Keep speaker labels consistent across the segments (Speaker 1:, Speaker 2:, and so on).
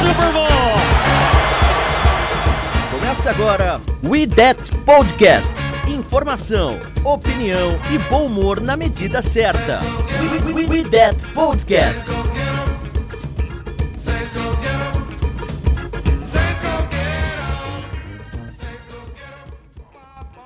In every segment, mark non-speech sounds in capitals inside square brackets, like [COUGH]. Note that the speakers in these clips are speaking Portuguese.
Speaker 1: Super Bowl!
Speaker 2: Começa agora We That Podcast. Informação, opinião e bom humor na medida certa. We, we, we, we That Podcast.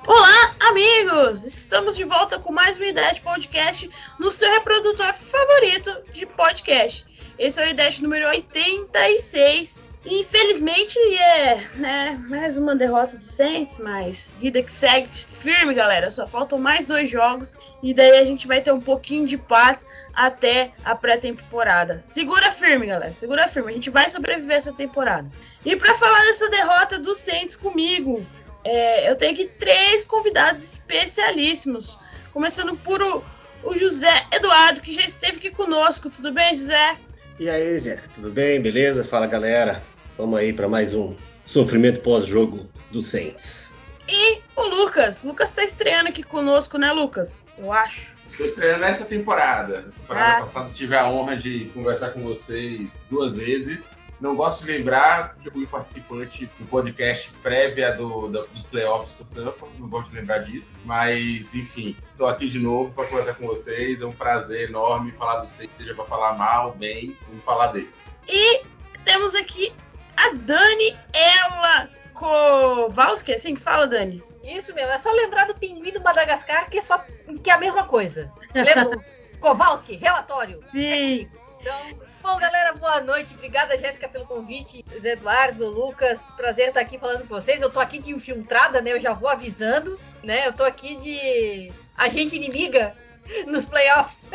Speaker 3: Olá, amigos! Estamos de volta com mais uma ideia de podcast no seu reprodutor favorito de podcast. Esse é o ideia número 86. E, infelizmente é né, mais uma derrota do Saints, mas vida que segue firme, galera. Só faltam mais dois jogos e daí a gente vai ter um pouquinho de paz até a pré-temporada. Segura firme, galera. Segura firme. A gente vai sobreviver essa temporada. E para falar dessa derrota do Saints comigo, é, eu tenho aqui três convidados especialíssimos. Começando por o, o José Eduardo, que já esteve aqui conosco. Tudo bem, José?
Speaker 4: E aí, Jéssica, tudo bem? Beleza? Fala, galera. Vamos aí para mais um sofrimento pós-jogo do Saints.
Speaker 3: E o Lucas. Lucas tá estreando aqui conosco, né, Lucas? Eu acho.
Speaker 5: Estou estreando essa temporada. Na temporada
Speaker 3: Ah.
Speaker 5: passada tive a honra de conversar com vocês duas vezes. Não gosto de lembrar que eu fui participante do podcast prévia do, da- dos playoffs com o Tampa. Não gosto de lembrar disso. Mas, enfim, estou aqui de novo para conversar com vocês. É um prazer enorme falar dos seis, seja para falar mal, bem, vamos falar deles.
Speaker 3: E temos aqui a Dani Ela Kowalski, é assim que fala, Dani?
Speaker 6: Isso mesmo, é só lembrar do pinguim do Madagascar, que é só que é a mesma coisa. Lembra? [LAUGHS] Kowalski, relatório.
Speaker 3: Sim.
Speaker 6: Então, bom, galera, boa noite. Obrigada, Jéssica, pelo convite. Zé Eduardo, Lucas, prazer estar aqui falando com vocês. Eu tô aqui de infiltrada, né? Eu já vou avisando, né? Eu tô aqui de agente inimiga nos playoffs.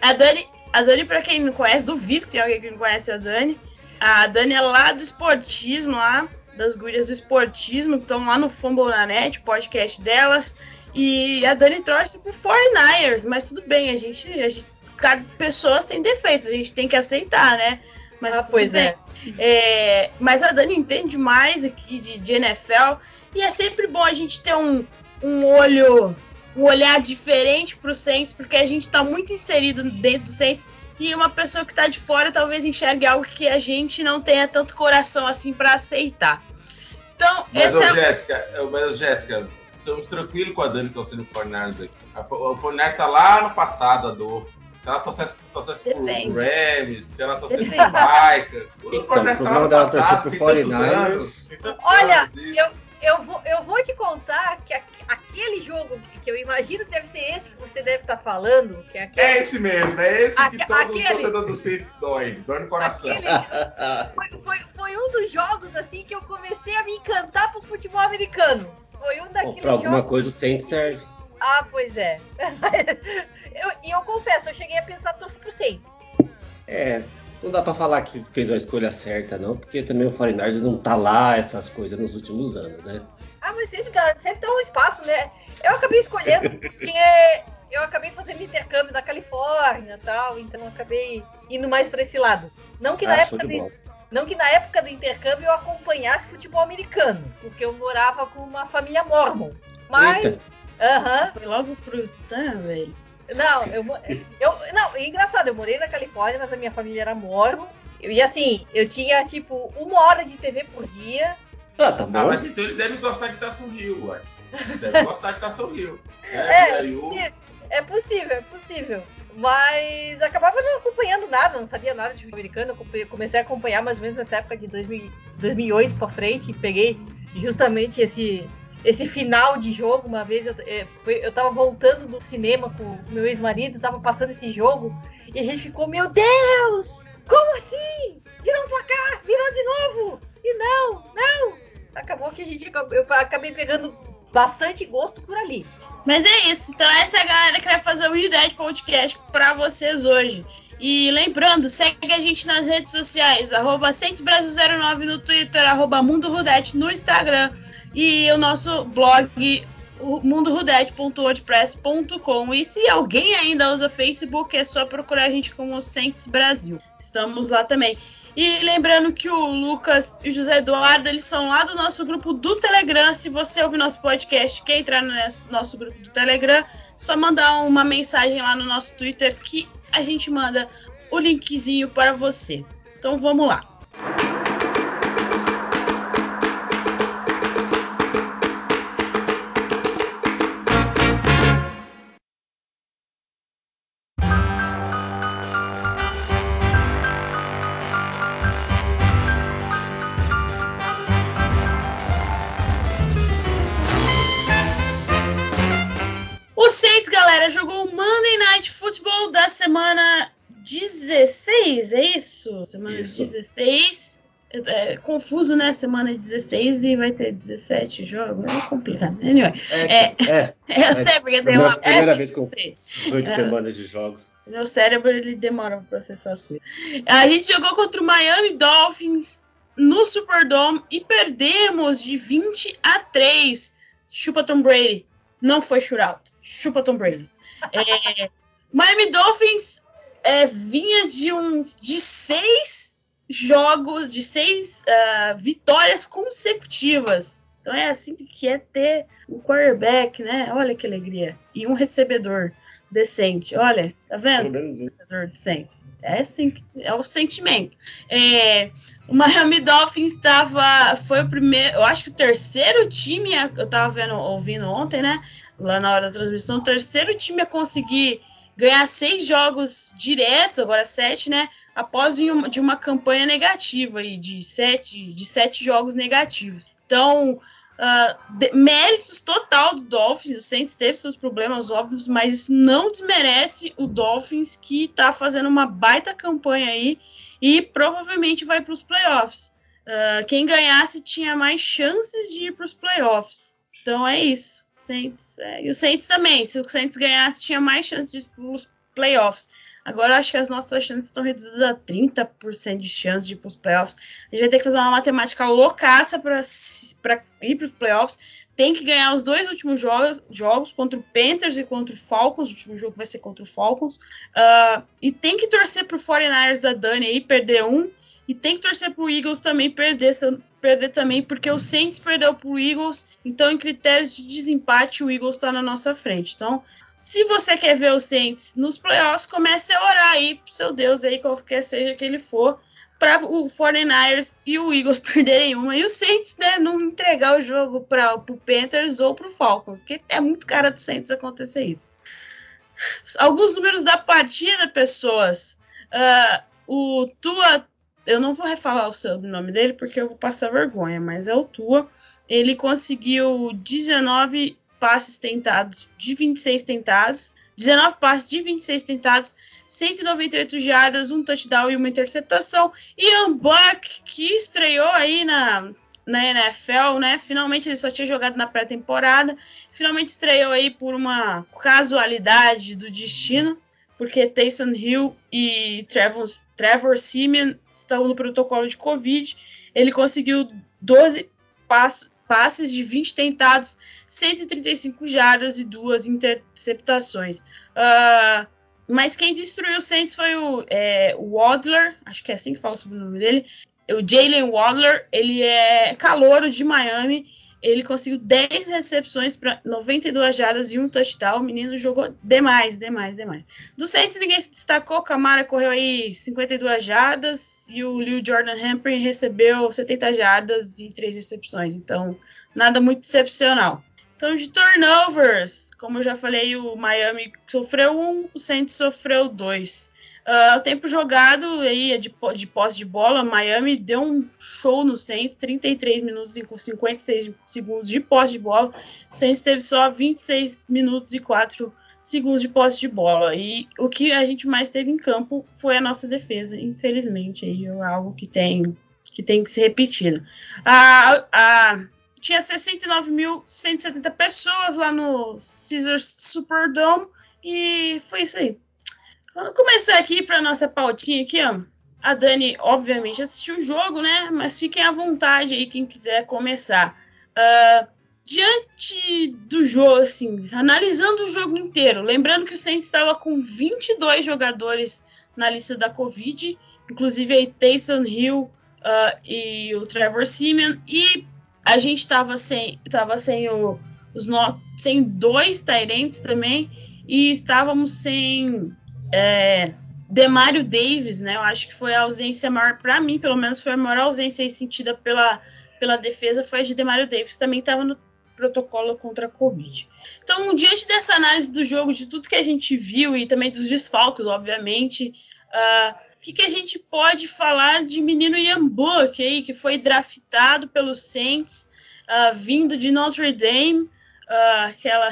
Speaker 3: A Dani, a Dani, pra quem não conhece, duvido que tem alguém que não conhece a Dani. A Dani é lá do esportismo, lá, das gurias do esportismo, que estão lá no Fumble na Net, podcast delas. E a Dani trouxe pro 49ers, mas tudo bem, a gente, a gente. Cada pessoa tem defeitos, a gente tem que aceitar, né? Mas
Speaker 6: Ah, pois é.
Speaker 3: É, mas a Dani entende mais aqui de, de NFL e é sempre bom a gente ter um, um olho, um olhar diferente pro Saints, porque a gente tá muito inserido dentro do Saints e uma pessoa que tá de fora talvez enxergue algo que a gente não tenha tanto coração assim pra aceitar. Então,
Speaker 5: Mas,
Speaker 3: esse
Speaker 5: ô,
Speaker 3: é
Speaker 5: Jéssica, ô, mas, Jéssica, estamos tranquilos com a Dani torcendo pro Fornars aqui. A Fo- O Fornars tá lá no passado, a dor. Se ela torcesse, torcesse pro. Rams, se ela torcesse
Speaker 3: Depende.
Speaker 5: pro Vikings. O
Speaker 4: Então, o
Speaker 5: tá
Speaker 4: problema
Speaker 5: no
Speaker 4: dela é torcer
Speaker 5: passado,
Speaker 4: pro
Speaker 5: tem tantos
Speaker 4: 49ers.
Speaker 5: anos. tem tantos
Speaker 6: Olha,
Speaker 5: anos,
Speaker 6: eu, eu, vou, eu vou te contar que a- aquele jogo que eu imagino deve ser esse que você deve estar falando, que é aquele.
Speaker 5: É esse mesmo, é esse que
Speaker 6: Aque-
Speaker 5: todo
Speaker 6: aquele-
Speaker 5: torcedor do Saints dói. Dói no coração.
Speaker 6: aquele foi, foi, foi um dos jogos assim que eu comecei a me encantar pro futebol americano. Foi um daqueles
Speaker 4: pra alguma
Speaker 6: jogos.
Speaker 4: coisa o Saints serve.
Speaker 6: Ah, pois é. [LAUGHS] eu, e eu confesso, eu cheguei a pensar torcer pro Saints.
Speaker 4: É, não dá pra falar que fez a escolha certa, não, porque também o 49ers não tá lá essas coisas nos últimos anos, né?
Speaker 6: Ah, mas sempre, dá- sempre dá um espaço, né? Eu acabei escolhendo porque eu acabei fazendo intercâmbio na Califórnia e tal, então eu acabei indo mais pra esse lado. Não que, na
Speaker 4: Ah,
Speaker 6: época
Speaker 4: de
Speaker 6: não que na época do intercâmbio eu acompanhasse futebol americano, porque eu morava com uma família mormon. Mas. Aham.
Speaker 3: foi logo pro Tan, velho.
Speaker 6: Não, eu, eu. Não, é engraçado, eu morei na Califórnia, mas a minha família era mormon. E assim, eu tinha tipo uma hora de TV por dia.
Speaker 4: Ah, tá
Speaker 5: Ah,
Speaker 4: bom.
Speaker 5: mas então eles devem gostar de Tação Rio, ué. Devem [LAUGHS] gostar de Tação Rio.
Speaker 6: É,
Speaker 5: É,
Speaker 6: é é possível, é possível. Mas acabava não acompanhando nada, não sabia nada de futebol americano. Comecei a acompanhar mais ou menos nessa época de 2000 2008 pra frente. E peguei justamente esse, esse final de jogo. Uma vez eu, é, eu tava voltando do cinema com meu ex-marido, tava passando esse jogo. E a gente ficou, meu Deus! Como assim? Virou um placar, virou de novo! E não, não! Acabou que a gente eu acabei pegando bastante gosto por ali.
Speaker 3: Mas é isso. Então essa é a galera que vai fazer o Ideia Podcast pra vocês hoje. E lembrando, segue a gente nas redes sociais, arroba Brasil09 no Twitter, arroba Mundo Rudete no Instagram e o nosso blog mundorudete.wordpress.com e se alguém ainda usa Facebook é só procurar a gente como Saints Brasil. Estamos lá também. E lembrando que o Lucas e o José Eduardo, eles são lá do nosso grupo do Telegram. Se você ouvir nosso podcast quer entrar no nosso grupo do Telegram, só mandar uma mensagem lá no nosso Twitter que a gente manda o linkzinho para você. Então vamos lá. galera, 16, é isso? Semana isso. 16. É, é, confuso, né? Semana 16 e vai ter 17 jogos. É complicado. Anyway. É, é, é, [LAUGHS] é eu sei porque tem uma.
Speaker 4: Primeira vez com 18 é. semanas de jogos.
Speaker 3: Meu cérebro ele demora pra processar as coisas. A gente jogou contra o Miami Dolphins no Superdome e perdemos de 20 a 3. Chupa Tom Brady. Não foi shootout. Chupa Tom Brady. É, Miami Dolphins é, vinha de uns de seis jogos, de seis uh, vitórias consecutivas. Então é assim que é ter um quarterback, né? Olha que alegria. E um recebedor decente. Olha, tá vendo? Recebedor decente. É, assim, é o sentimento. É, o Miami Dolphins estava. Foi o primeiro. Eu acho que o terceiro time. Eu tava vendo, ouvindo ontem, né? lá na hora da transmissão, o terceiro time a conseguir ganhar seis jogos diretos, agora sete, né? Após de uma campanha negativa aí, de sete, de sete jogos negativos. Então, uh, de, méritos total do Dolphins. O Saints teve seus problemas óbvios, mas isso não desmerece o Dolphins que tá fazendo uma baita campanha aí e provavelmente vai para os playoffs. Uh, quem ganhasse tinha mais chances de ir para os playoffs. Então é isso. Saints. É, e o Saints também. Se o Saints ganhasse, tinha mais chance de ir para os playoffs. Agora acho que as nossas chances estão reduzidas a 30% de chance de ir para os playoffs. A gente vai ter que fazer uma matemática loucaça para ir para os playoffs. Tem que ganhar os dois últimos jogos, jogos contra o Panthers e contra o Falcons. O último jogo vai ser contra o Falcons. Uh, e tem que torcer para o 49ers da Dani aí perder um. E tem que torcer para o Eagles também perder, perder também, porque o Saints perdeu para o Eagles. Então, em critérios de desempate, o Eagles está na nossa frente. Então, se você quer ver o Saints nos playoffs, comece a orar aí pro seu Deus aí, qualquer seja que ele for, para o 49ers e o Eagles [LAUGHS] perderem uma. E o Saints, né, não entregar o jogo para o Panthers ou para o Falcons, porque é muito cara do Saints acontecer isso. Alguns números da partida, pessoas. Uh, o Tua eu não vou refalar o seu nome dele porque eu vou passar vergonha, mas é o Tua. Ele conseguiu 19 passes tentados de 26 tentados, 19 passes de 26 tentados, 198 jardas, um touchdown e uma interceptação. E Buck, que estreou aí na, na NFL, né? Finalmente ele só tinha jogado na pré-temporada. Finalmente estreou aí por uma casualidade do destino porque Taysom Hill e Trevor, Trevor Simeon estão no protocolo de Covid. Ele conseguiu 12 passos, passes de 20 tentados, 135 jardas e duas interceptações. Uh, mas quem destruiu o Saints foi o, é, Wadler, acho que é assim que fala sobre o nome dele. O Jalen Wadler, ele é calouro de Miami ele conseguiu 10 recepções para 92 jardas e um touchdown. O menino jogou demais, demais, demais. Do Saints ninguém se destacou. Camara correu aí 52 jardas e o Lil Jordan Humphrey recebeu 70 jardas e 3 recepções. Então, nada muito excepcional. Então, de turnovers, como eu já falei, o Miami sofreu um, o Saints sofreu dois. Uh, tempo jogado aí de, de posse de bola, Miami deu um show no Saints, 33 minutos e com 56 segundos de posse de bola. Saints teve só 26 minutos e 4 segundos de posse de bola. E o que a gente mais teve em campo foi a nossa defesa, infelizmente. Aí é algo que tem que, tem que ser repetido. A, a, tinha 69.170 pessoas lá no Caesars Superdome e foi isso aí. Vamos começar aqui para nossa pautinha aqui, ó. A Dani, obviamente, assistiu o jogo, né? Mas fiquem à vontade aí, quem quiser começar. Uh, diante do jogo, assim, analisando o jogo inteiro, lembrando que o Saints estava com 22 jogadores na lista da Covid, inclusive aí Taysom Hill uh, e o Trevor Simeon, e a gente estava sem, tava sem, o, os no, sem dois Tyrants também, e estávamos sem é, Demario Davis, né? Eu acho que foi a ausência maior, para mim, pelo menos, foi a maior ausência sentida pela, pela defesa, foi a de Demario Davis, também estava no protocolo contra a Covid. Então, diante dessa análise do jogo, de tudo que a gente viu e também dos desfalques, obviamente, uh, o que, que, a gente pode falar de menino Ian Book aí, que foi draftado pelos Saints, uh, vindo de Notre Dame, uh, aquela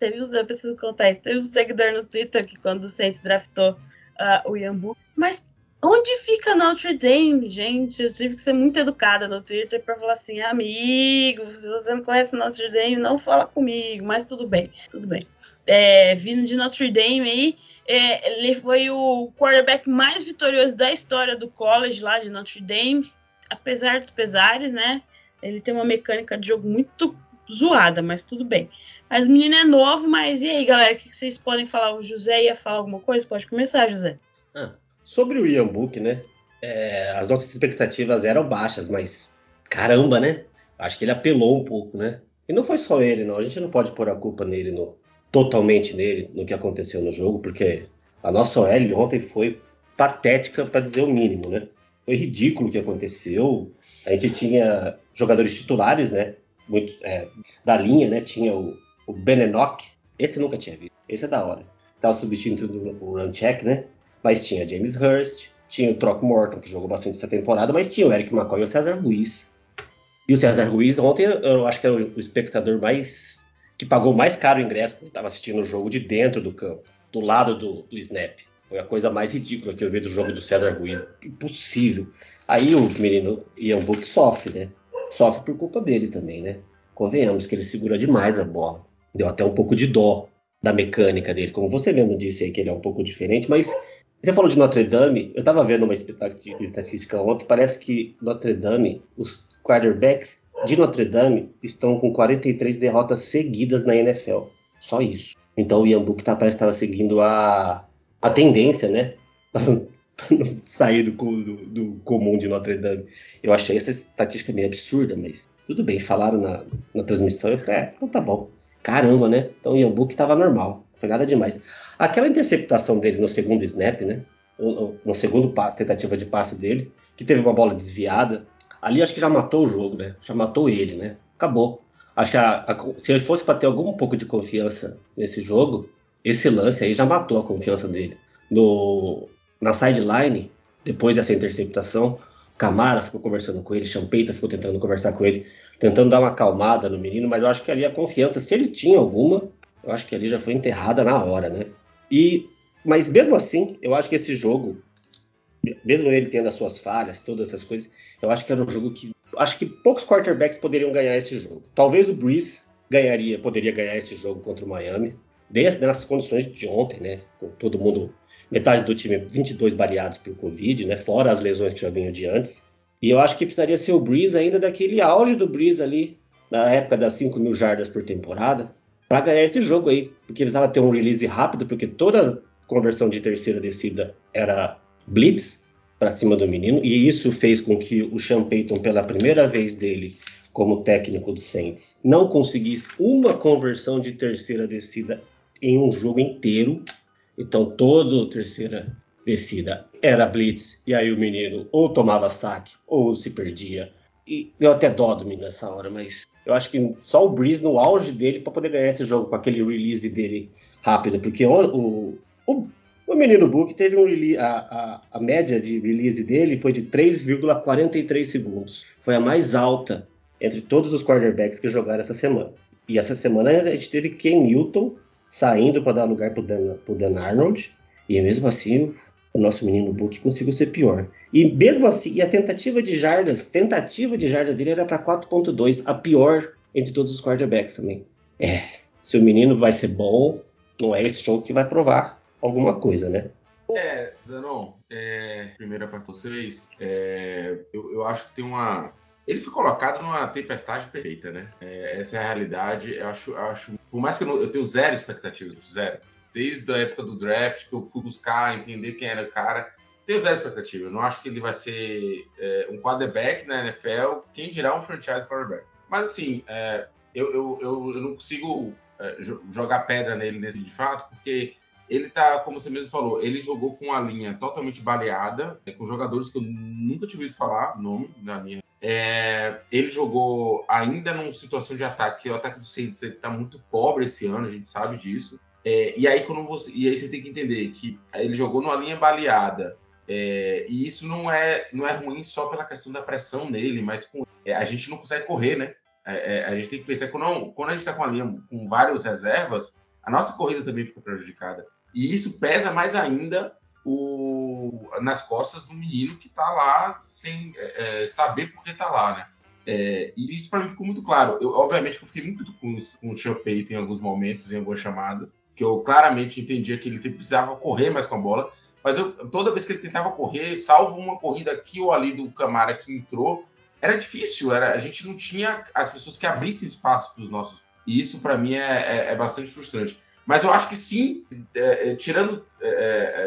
Speaker 3: teve, eu preciso contar isso, teve um seguidor no Twitter que quando o Saints draftou uh, o Yambu, mas onde fica Notre Dame, gente? Eu tive que ser muito educada no Twitter para falar assim, amigo, se você não conhece Notre Dame, não fala comigo, mas tudo bem, tudo bem. É, vindo de Notre Dame aí, é, ele foi o quarterback mais vitorioso da história do college lá de Notre Dame, apesar dos pesares, né? Ele tem uma mecânica de jogo muito zoada, mas tudo bem. Mas o menino é novo, mas e aí, galera, o que vocês podem falar? O José ia falar alguma coisa? Pode começar, José.
Speaker 4: Ah, sobre o Ian Book, né? É, as nossas expectativas eram baixas, mas caramba, né? Acho que ele apelou um pouco, né? E não foi só ele, não. A gente não pode pôr a culpa nele, no, totalmente nele, no que aconteceu no jogo, porque a nossa OL ontem foi patética, para dizer o mínimo, né? Foi ridículo o que aconteceu. A gente tinha jogadores titulares, né? muito é, da linha, né? Tinha o, o Benenock, esse nunca tinha visto, esse é da hora. Tava substituindo o Runcheck, né? Mas tinha James Hurst, tinha o Troc Morton, que jogou bastante essa temporada, mas tinha o Eric McCoy e o César Ruiz. E o César Ruiz, ontem eu acho que era o espectador mais. que pagou mais caro o ingresso, porque estava assistindo o jogo de dentro do campo, do lado do, do snap. Foi a coisa mais ridícula que eu vi do jogo do César Ruiz. Impossível. Aí o menino Ian Book sofre, né? sofre por culpa dele também, né? Convenhamos que ele segura demais a bola. Deu até um pouco de dó da mecânica dele, como você mesmo disse aí que ele é um pouco diferente, mas você falou de Notre Dame, eu tava vendo uma estatística ontem, parece que Notre Dame, os quarterbacks de Notre Dame estão com 43 derrotas seguidas na NFL. Só isso. Então o Ian Book tá, parece que estava seguindo a, a tendência, né? [LAUGHS] sair do, do, do, comum de Notre Dame. Eu achei essa estatística meio absurda, mas tudo bem, falaram na, na transmissão, eu falei, é, então tá bom. Caramba, né? Então o Yambook tava normal, foi nada demais. Aquela interceptação dele no segundo snap, né? No segundo tentativa de passe dele, que teve uma bola desviada, ali acho que já matou o jogo, né? Já matou ele, né? Acabou. Acho que a, a, se ele fosse para ter algum pouco de confiança nesse jogo, esse lance aí já matou a confiança dele. No, na sideline, depois dessa interceptação, Camara ficou conversando com ele, Champeita ficou tentando conversar com ele, tentando dar uma acalmada no menino, mas eu acho que ali a confiança, se ele tinha alguma, eu acho que ali já foi enterrada na hora, né? E, mas mesmo assim, eu acho que esse jogo, mesmo ele tendo as suas falhas, todas essas coisas, eu acho que era um jogo que, acho que poucos quarterbacks poderiam ganhar esse jogo. Talvez o Breeze ganharia, poderia ganhar esse jogo contra o Miami, desde nas condições de ontem, né? Com todo mundo metade do time 22 baleados por Covid, né? Fora as lesões que já vinham de antes. E eu acho que precisaria ser o Breeze ainda daquele auge do Breeze ali, na época das 5 mil jardas por temporada, para ganhar esse jogo aí. Porque precisava ter um release rápido, porque toda conversão de terceira descida era blitz para cima do menino, e isso fez com que o Sean Payton, pela primeira vez dele como técnico do Saints, não conseguisse uma conversão de terceira descida em um jogo inteiro. Então, toda terceira descida era blitz, e aí o menino ou tomava saque ou se perdia. E eu até dó do menino nessa hora, mas eu acho que só o Breeze no auge dele para poder ganhar esse jogo com aquele release dele rápido, porque o, o, o menino Book teve um release, a, a, a média de release dele foi de 3,43 segundos. Foi a mais alta entre todos os quarterbacks que jogaram essa semana. E essa semana a gente teve Ken Newton saindo para dar lugar para Dan, o Dan Arnold, e mesmo assim o nosso menino Book conseguiu ser pior. E mesmo assim, a tentativa de jardas, tentativa de jardas dele era para 4.2, a pior entre todos os quarterbacks também. É, se o menino vai ser bom, não é esse jogo que vai provar. alguma coisa, né?
Speaker 5: É, Zanon, é, primeira para vocês, é, eu, eu acho que tem uma. Ele foi colocado numa tempestade perfeita, né? É, essa é a realidade. Eu acho, eu acho por mais que eu, não, eu tenho zero expectativas, zero. Desde a época do draft, que eu fui buscar entender quem era o cara, tenho zero expectativa. Eu não acho que ele vai ser é, um quarterback na NFL, quem dirá um franchise quarterback. Mas assim, é, eu, eu, eu, eu, não consigo é, jogar pedra nele nesse de fato, porque ele tá, como você mesmo falou, ele jogou com uma linha totalmente baleada, é, com jogadores que eu nunca tinha ouvido falar, nome na linha. É, ele jogou ainda numa situação de ataque, que o ataque do Saints está muito pobre esse ano, a gente sabe disso. É, e aí quando você, e aí você tem que entender que ele jogou numa linha baleada, é, e isso não é não é ruim só pela questão da pressão nele, mas com, é, a gente não consegue correr, né? É, é, a gente tem que pensar que quando, quando a gente está com a linha com várias reservas, a nossa corrida também fica prejudicada. E isso pesa mais ainda o, nas costas do menino que está lá sem é, saber por que está lá, né? É, e isso para mim ficou muito claro. Eu, obviamente eu fiquei muito com, com o Sean em alguns momentos, em algumas chamadas, que eu claramente entendia que ele precisava correr mais com a bola, mas eu, toda vez que ele tentava correr, salvo uma corrida aqui ou ali do Camara que entrou, era difícil, era, a gente não tinha as pessoas que abrissem espaço para os nossos. E isso para mim é, é, é bastante frustrante. Mas eu acho que sim, é, é tirando. É,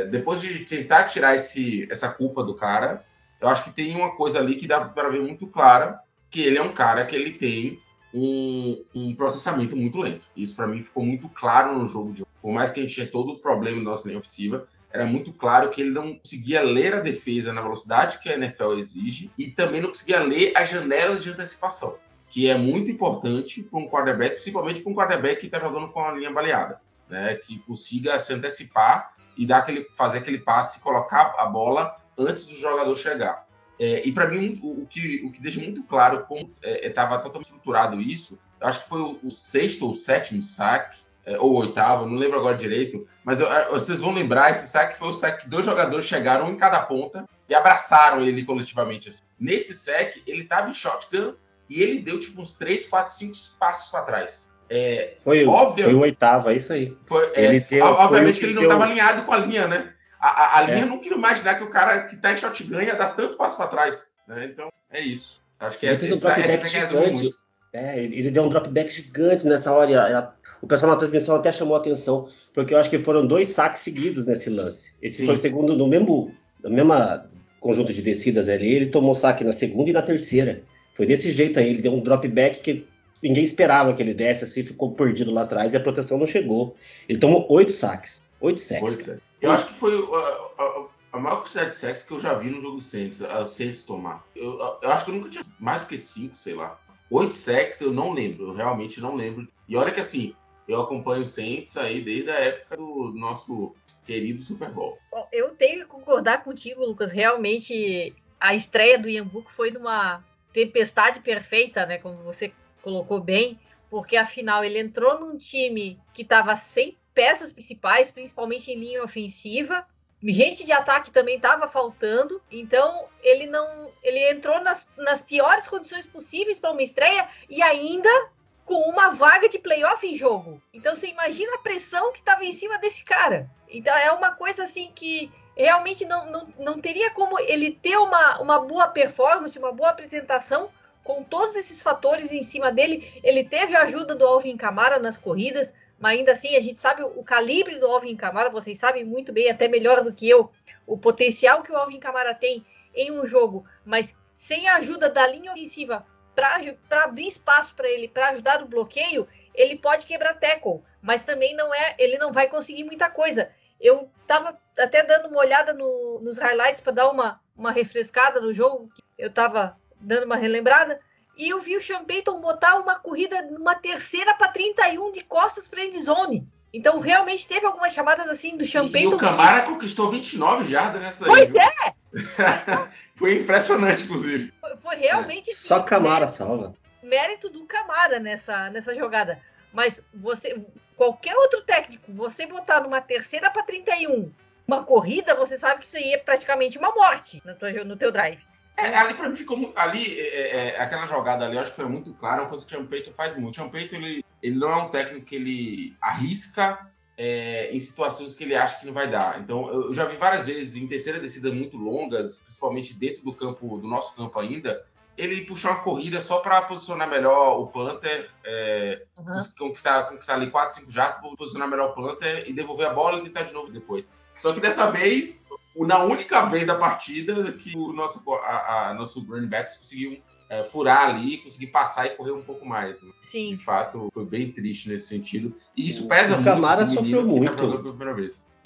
Speaker 5: é, depois de tentar tirar esse, essa culpa do cara, eu acho que tem uma coisa ali que dá para ver muito clara, que ele é um cara que ele tem um, um processamento muito lento. Isso para mim ficou muito claro no jogo de hoje. Por mais que a gente tinha todo o problema na nossa linha ofensiva, era muito claro que ele não conseguia ler a defesa na velocidade que a NFL exige e também não conseguia ler as janelas de antecipação que é muito importante para um quarterback, principalmente para um quarterback que está jogando com a linha baleada, né? Que consiga se antecipar e dar aquele, fazer aquele passe, colocar a bola antes do jogador chegar. É, e para mim, o, o, que, o que deixa muito claro como estava é, totalmente estruturado isso, acho que foi o, o sexto ou sétimo saque, é, ou oitavo, não lembro agora direito, mas eu, vocês vão lembrar, esse saque foi o saque que dois jogadores chegaram em cada ponta e abraçaram ele coletivamente. Assim. Nesse saque, ele estava em shotgun e ele deu tipo uns 3, 4, 5 passos para trás. É,
Speaker 4: foi, óbvio, foi o oitavo, é isso aí.
Speaker 5: Foi, é, deu, obviamente que ele não estava alinhado com a linha, né? A, a, a linha é. não queria imaginar que o cara que está em shotgun ia dar tanto passo para trás. Né? Então, é isso. Acho que ele
Speaker 4: fez um dropback gigante. É, ele, deu um dropback gigante nessa hora. o pessoal na transmissão até chamou a atenção, porque eu acho que foram dois saques seguidos nesse lance. Esse Sim. foi o segundo no mesmo, no mesmo conjunto de descidas ali. Ele tomou saque na segunda e na terceira. Foi desse jeito aí, ele deu um drop back que ninguém esperava que ele desse, assim, ficou perdido lá atrás e a proteção não chegou. Ele tomou oito saques. Oito sacks.
Speaker 5: Eu acho que foi a, a, a maior quantidade de sacks que eu já vi no jogo do Saints, o Saints tomar. Eu, eu, acho que eu nunca tinha mais do que cinco, sei lá. Oito sacks eu não lembro, eu realmente não lembro. E olha que assim, eu acompanho o Saints aí desde a época do nosso querido Super Bowl.
Speaker 6: Eu tenho que concordar contigo, Lucas. Realmente, a estreia do Ian Book foi numa tempestade perfeita, né? Como você colocou bem, porque afinal ele entrou num time que estava sem peças principais, principalmente em linha ofensiva. Gente de ataque também estava faltando, então ele não, ele entrou nas, nas piores condições possíveis para uma estreia e ainda com uma vaga de playoff em jogo. Então você imagina a pressão que estava em cima desse cara. Então é uma coisa assim que realmente não, não, não teria como ele ter uma, uma boa performance, uma boa apresentação com todos esses fatores em cima dele. Ele teve a ajuda do Alvin Camara nas corridas, mas ainda assim a gente sabe o calibre do Alvin Camara, vocês sabem muito bem, até melhor do que eu, o potencial que o Alvin Camara tem em um jogo, mas sem a ajuda da linha ofensiva para abrir espaço para ele, para ajudar no bloqueio, ele pode quebrar tackle, mas também não é, ele não vai conseguir muita coisa. Eu tava até dando uma olhada no, nos highlights para dar uma, uma refrescada no jogo, eu tava dando uma relembrada, e eu vi o Sean Payton botar uma corrida numa terceira para 31 de costas para endzone. Então, realmente teve algumas chamadas assim do Sean Payton.
Speaker 5: E o Camara que... conquistou 29 jardas nessa
Speaker 6: Pois aí, é! [LAUGHS]
Speaker 5: foi impressionante, inclusive.
Speaker 6: Foi, foi realmente. É.
Speaker 4: Só Camara salva.
Speaker 6: Mérito do Camara nessa, nessa jogada. Mas você, qualquer outro técnico, você botar numa terceira para 31, uma corrida, você sabe que isso aí é praticamente uma morte no teu, no teu drive.
Speaker 5: É, ali pra mim ficou ali é, é, é, aquela jogada ali, eu acho que foi muito clara, uma coisa que o Champeito faz muito. O Champeito ele, ele não é um técnico que ele arrisca é, em situações que ele acha que não vai dar. Então, eu já vi várias vezes em terceira descida muito longas, principalmente dentro do campo, do nosso campo ainda, ele puxar uma corrida só para posicionar melhor o Panther, é, uhum. conquistar, conquistar ali 4, 5 jatos, posicionar melhor o Panther e devolver a bola e tentar de novo depois. Só que dessa vez, na única vez da partida que o nosso, a, a nosso running backs conseguiu é, furar ali, conseguir passar e correr um pouco mais. Né?
Speaker 6: Sim.
Speaker 5: De fato, foi bem triste nesse sentido. E isso pesa
Speaker 4: o
Speaker 5: muito.
Speaker 4: Camara sofreu muito.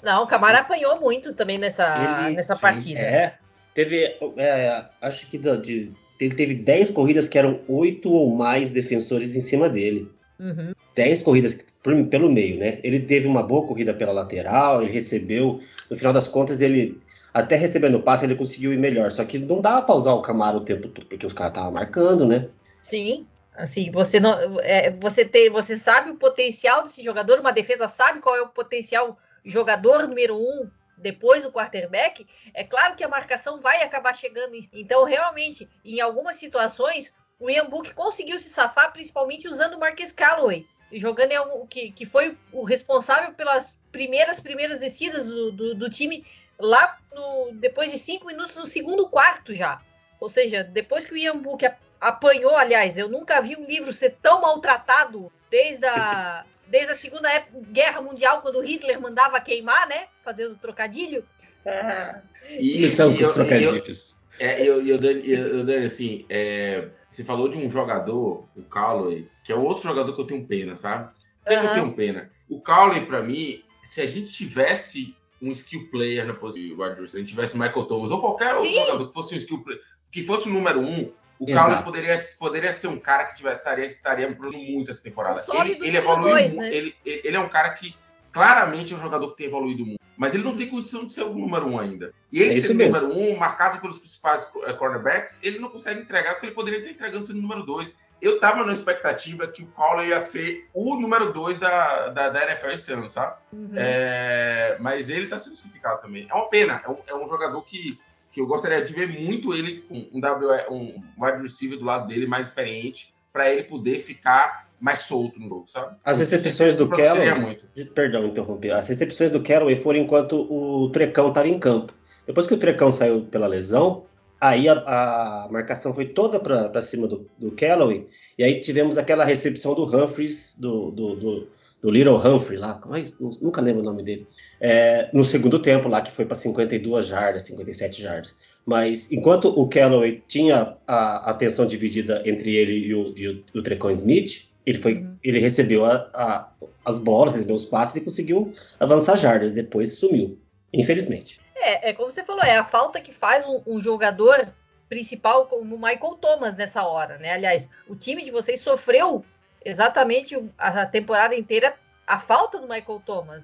Speaker 6: Não, o Camara apanhou muito também nessa, ele, nessa sim, partida.
Speaker 4: É, teve, é, acho que de, ele teve 10 corridas que eram 8 ou mais defensores em cima dele.
Speaker 6: Uhum.
Speaker 4: 10 corridas pelo meio, né? Ele teve uma boa corrida pela lateral, ele recebeu. No final das contas, ele até recebendo passe, ele conseguiu ir melhor. Só que não dava pra usar o Camaro o tempo todo, porque os caras estavam marcando, né?
Speaker 6: Sim. Assim, você não. É, você, tem, você sabe o potencial desse jogador, uma defesa sabe qual é o potencial jogador número um depois do quarterback. É claro que a marcação vai acabar chegando. Então, realmente, em algumas situações, o Ian Book conseguiu se safar, principalmente usando o Marcus Calloway jogando em algum, que, que foi o responsável pelas primeiras primeiras descidas do, do, do time lá no, depois de cinco minutos do segundo quarto já. Ou seja, depois que o Ian Book apanhou, aliás, eu nunca vi um livro ser tão maltratado desde a, [LAUGHS] desde a Segunda Guerra Mundial, quando Hitler mandava queimar, né? Fazendo trocadilho.
Speaker 4: Ah. E, são com os trocadilhos.
Speaker 5: É, eu, eu, eu, eu, assim, é, você falou de um jogador, o Calloway, que é outro jogador que eu tenho pena, sabe? Por uhum. que eu tenho pena? O Calloway, para mim, se a gente tivesse um skill player na posição de se a gente tivesse o Michael Thomas ou qualquer Sim. outro jogador que fosse um skill player, que fosse o número um, o Carlos poderia, poderia ser um cara que tiver, estaria, estaria muito essa temporada. Ele, ele evoluiu dois, né? ele, ele é um cara que claramente é um jogador que tem evoluído muito. Mas ele não tem condição de ser o número um ainda. E ele é ser o número um, marcado pelos principais eh, cornerbacks, ele não consegue entregar o que ele poderia estar entregando sendo o número dois. Eu estava na expectativa que o Paulo ia ser o número 2 da, da, da, NFL esse ano, sabe? Uhum. É, mas ele está sendo sacrificado também. É uma pena. É um, é um, jogador que, que eu gostaria de ver muito ele com um, w, um wide receiver do lado dele, mais experiente, para ele poder ficar mais solto no jogo, sabe?
Speaker 4: As recepções do Kelly. Perdão, interromper. As recepções do Kelly foram enquanto o Trecão estava em campo. Depois que o Trecão saiu pela lesão, Aí a, a marcação foi toda para cima do, do Callaway, e aí tivemos aquela recepção do Humphreys, do, do, do, do Little Humphrey lá, é? nunca lembro o nome dele, é, no segundo tempo lá, que foi para 52 jardas, 57 jardas. Mas enquanto o Callaway tinha a atenção dividida entre ele e o, e o, o Trecon Smith, ele, foi, uhum. ele recebeu a, a, as bolas, recebeu os passes e conseguiu avançar jardas, depois sumiu, infelizmente.
Speaker 6: É, é como você falou, é a falta que faz um, um jogador principal como o Michael Thomas nessa hora, né? Aliás, o time de vocês sofreu exatamente a temporada inteira a falta do Michael Thomas.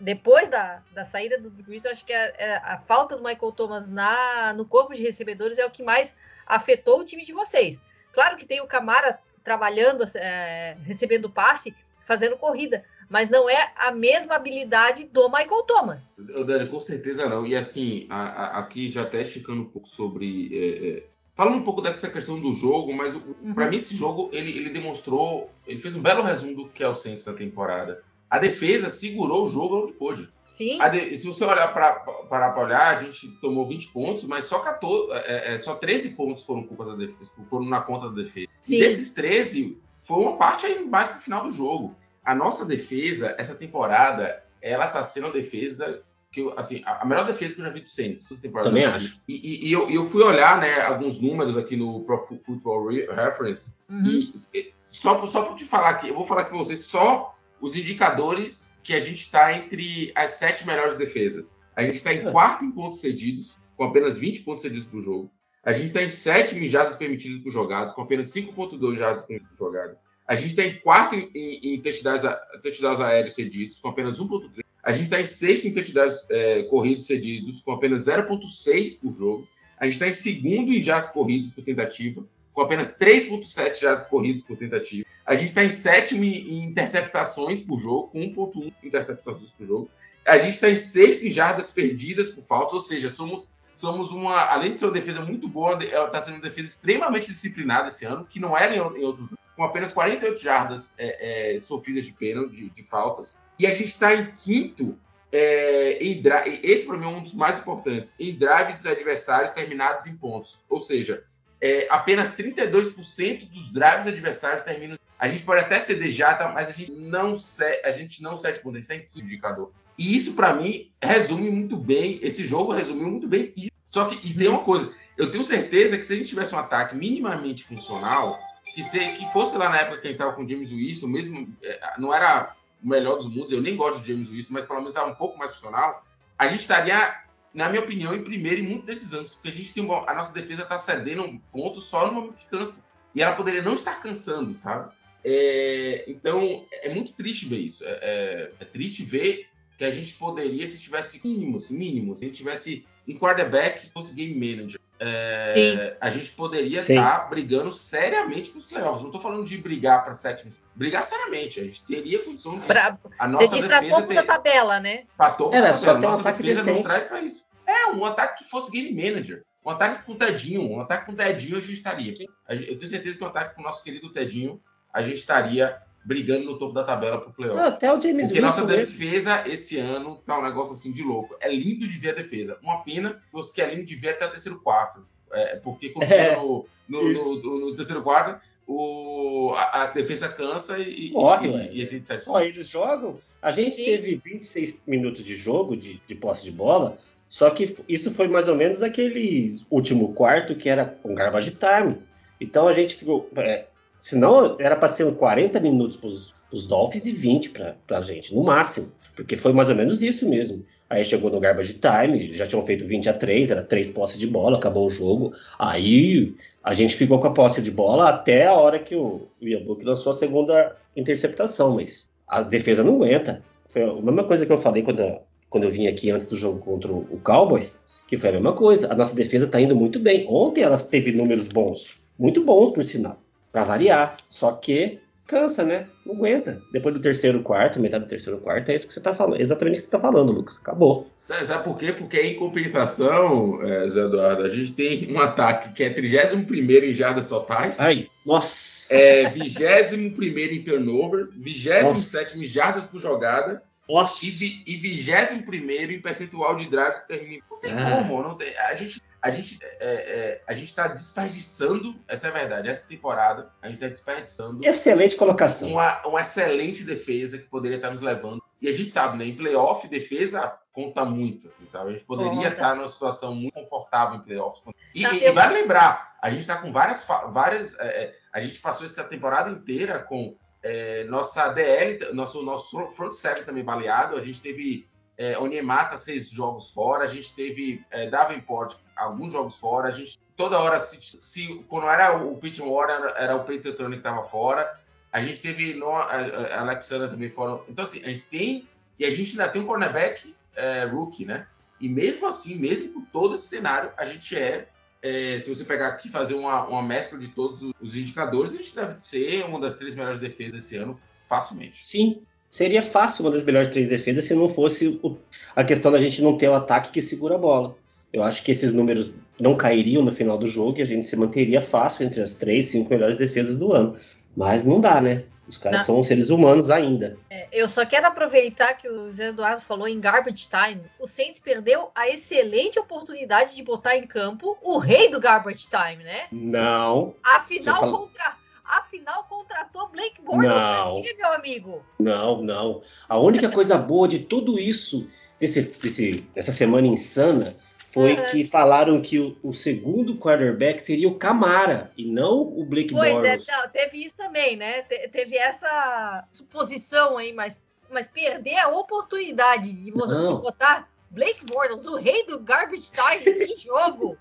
Speaker 6: depois da, da saída do Chris, acho que a, é, a, falta do Michael Thomas na, no corpo de recebedores é o que mais afetou o time de vocês. Claro que tem o Camara trabalhando, é, recebendo passe, fazendo corrida, mas não é a mesma habilidade do Michael Thomas.
Speaker 5: Dani, com certeza não. E assim, a, a, aqui já até esticando um pouco sobre. É, falando um pouco dessa questão do jogo, mas uhum. para mim esse jogo ele, ele demonstrou. Ele fez um belo resumo do que é o Saints na temporada. A defesa segurou o jogo onde pôde.
Speaker 6: Sim.
Speaker 5: De, se você olhar para parar para olhar, a gente tomou 20 pontos, mas só 14, é, é, só 13 pontos foram culpa da defesa, foram na conta da defesa. Sim. E desses 13, foi uma parte aí mais pro final do jogo a nossa defesa, essa temporada, ela tá sendo a defesa que eu, assim, a melhor defesa que eu já vi do Saints essa temporada.
Speaker 4: Também acho.
Speaker 5: E, e, e eu, eu, fui olhar, né, alguns números aqui no Pro Football Reference uhum. e só, só para te falar aqui, eu vou falar com vocês só os indicadores que a gente está entre as sete melhores defesas. A gente está em é. quarto em pontos cedidos, com apenas 20 pontos cedidos por jogo. A gente está em sétimo em jardas permitidas por jogados, com apenas 5.2 jardas permitidas por jogado. A gente está em quarto em, em, em touchdowns, aéreos cedidos, com apenas 1,3. A gente está em sexto em touchdowns é, corridos cedidos, com apenas 0,6 por jogo. A gente está em segundo em jardas corridos por tentativa, com apenas 3,7 jardas corridos por tentativa. A gente está em sétimo em interceptações por jogo, com 1,1 interceptações por jogo. A gente está em sexto em jardas perdidas por falta, ou seja, somos, somos uma, além de ser uma defesa muito boa, está sendo uma defesa extremamente disciplinada esse ano, que não era em, em outros anos. com apenas 48 jardas é, é, sofridas de pênalti, de, de, faltas. E a gente está em quinto é, em esse para mim é um dos mais importantes, em drives adversários terminados em pontos. Ou seja, é, apenas 32% dos drives adversários terminam. A gente pode até ceder já, tá? mas a gente não a gente não sete pontos, a gente está em quinto indicador. E isso, para mim, resume muito bem. Esse jogo resumiu muito bem isso. Só que, e tem uma coisa, eu tenho certeza que se a gente tivesse um ataque minimamente funcional, que, se, que fosse lá na época que a gente estava com o James Winston, mesmo é, não era o melhor dos mundos, eu nem gosto do James Winston, mas pelo menos era um pouco mais funcional, a gente estaria, na minha opinião, em primeiro em muitos desses anos, porque a gente tem uma, a nossa defesa está cedendo um ponto só no momento que cansa. E ela poderia não estar cansando, sabe? É, então, é muito triste ver isso. É, é, é, triste ver que a gente poderia, se tivesse mínimos, mínimos, se a gente tivesse um quarterback game manager, é, a gente poderia estar tá brigando seriamente com os playoffs. Não estou falando de brigar para sétimo, brigar seriamente. A gente teria condição de.
Speaker 6: Pra, a nossa você diz para topo ter... da tabela, né?
Speaker 5: Para topo Era, da tabela. Só nossa um defesa decente. nos traz para isso. É, um ataque que fosse game manager. Um ataque com o Tedinho. Um ataque com o Tedinho a gente estaria. Eu tenho certeza que um ataque com o nosso querido Tedinho a gente estaria brigando no topo da tabela pro playoff.
Speaker 4: até o James
Speaker 5: Porque nossa defesa esse ano tá um negócio assim de louco. É lindo de ver a defesa. Uma pena que é lindo de ver até o terceiro quarto. É, porque quando é, no, no, no, no, terceiro quarto, o, a, a defesa cansa e,
Speaker 4: Morre, e, e a gente sai. Só eles jogam. A gente Sim. teve 26 minutos de jogo, de, de posse de bola, só que isso foi mais ou menos aquele último quarto que era um garbage time. Então a gente ficou. É, Senão era para ser 40 minutos para os Dolphins e 20 para a gente, no máximo. Porque foi mais ou menos isso mesmo. Aí chegou no garbage time, já tinham feito 20 a 3, era três posses de bola, acabou o jogo. Aí a gente ficou com a posse de bola até a hora que o, Ian Book lançou a segunda interceptação, mas a defesa não aguenta. Foi a mesma coisa que eu falei quando, quando eu vim aqui antes do jogo contra o Cowboys, que foi a mesma coisa. A nossa defesa está indo muito bem. Ontem ela teve números bons, muito bons por sinal para variar. Só que cansa, né? Não aguenta. Depois do terceiro quarto, metade do terceiro quarto, é isso que você tá falando. Exatamente isso que você tá falando, Lucas. Acabou.
Speaker 5: Sabe, sabe por quê? Porque em compensação, é, Zé Eduardo, a gente tem um ataque que é 31 em jardas totais.
Speaker 4: Ai, nossa.
Speaker 5: É 21 em turnovers, 27 em jardas por jogada.
Speaker 4: Nossa.
Speaker 5: E, vi, e 21 em percentual de drive que termina. Não tem ah. como, não tem. A gente a gente é, é, a gente está desperdiçando, essa é a verdade, essa temporada a gente está desperdiçando.
Speaker 4: Excelente colocação.
Speaker 5: Uma, uma excelente defesa que poderia estar nos levando. E a gente sabe, né? Em playoff, defesa conta muito, assim, sabe? A gente poderia estar numa situação muito confortável em playoffs. E, e, e vai lembrar, a gente está com várias, várias. É, é, a gente passou essa temporada inteira com é, nossa DL, nosso, nosso front seven também baleado. A gente teve é, Onyemata seis jogos fora, a gente teve é, Davenport alguns jogos fora, a gente toda hora se, se quando era o Pitch Warner era, o Peter Turner que estava fora, a gente teve no, a, a Alexander também fora, então assim a gente tem e a gente ainda tem um cornerback é, rookie, né? E mesmo assim, mesmo com todo esse cenário, a gente é, é se você pegar aqui fazer uma, uma mescla de todos os indicadores, a gente deve ser uma das três melhores defesas esse ano facilmente.
Speaker 4: Sim, Seria fácil uma das melhores três defesas se não fosse o, a questão da gente não ter o ataque que segura a bola. Eu acho que esses números não cairiam no final do jogo e a gente se manteria fácil entre as três, cinco melhores defesas do ano. Mas não dá, né? Os caras não. são seres humanos ainda.
Speaker 6: É, eu só quero aproveitar que o Zé Eduardo falou em garbage time. O Saints perdeu a excelente oportunidade de botar em campo o rei do garbage time, né?
Speaker 4: Não.
Speaker 6: Afinal, contra afinal contratou Blake Bortles
Speaker 4: não.
Speaker 6: Aqui, meu amigo.
Speaker 4: Não, não. A única coisa boa de tudo isso, desse, desse, dessa semana insana, foi uhum. que falaram que o, o, segundo quarterback seria o Camara e não o Blake pois Bortles.
Speaker 6: Pois é, teve isso também, né? Te, teve essa suposição aí, mas, mas perder a oportunidade de, de botar Blake Bortles, o rei do garbage time, em [LAUGHS] jogo.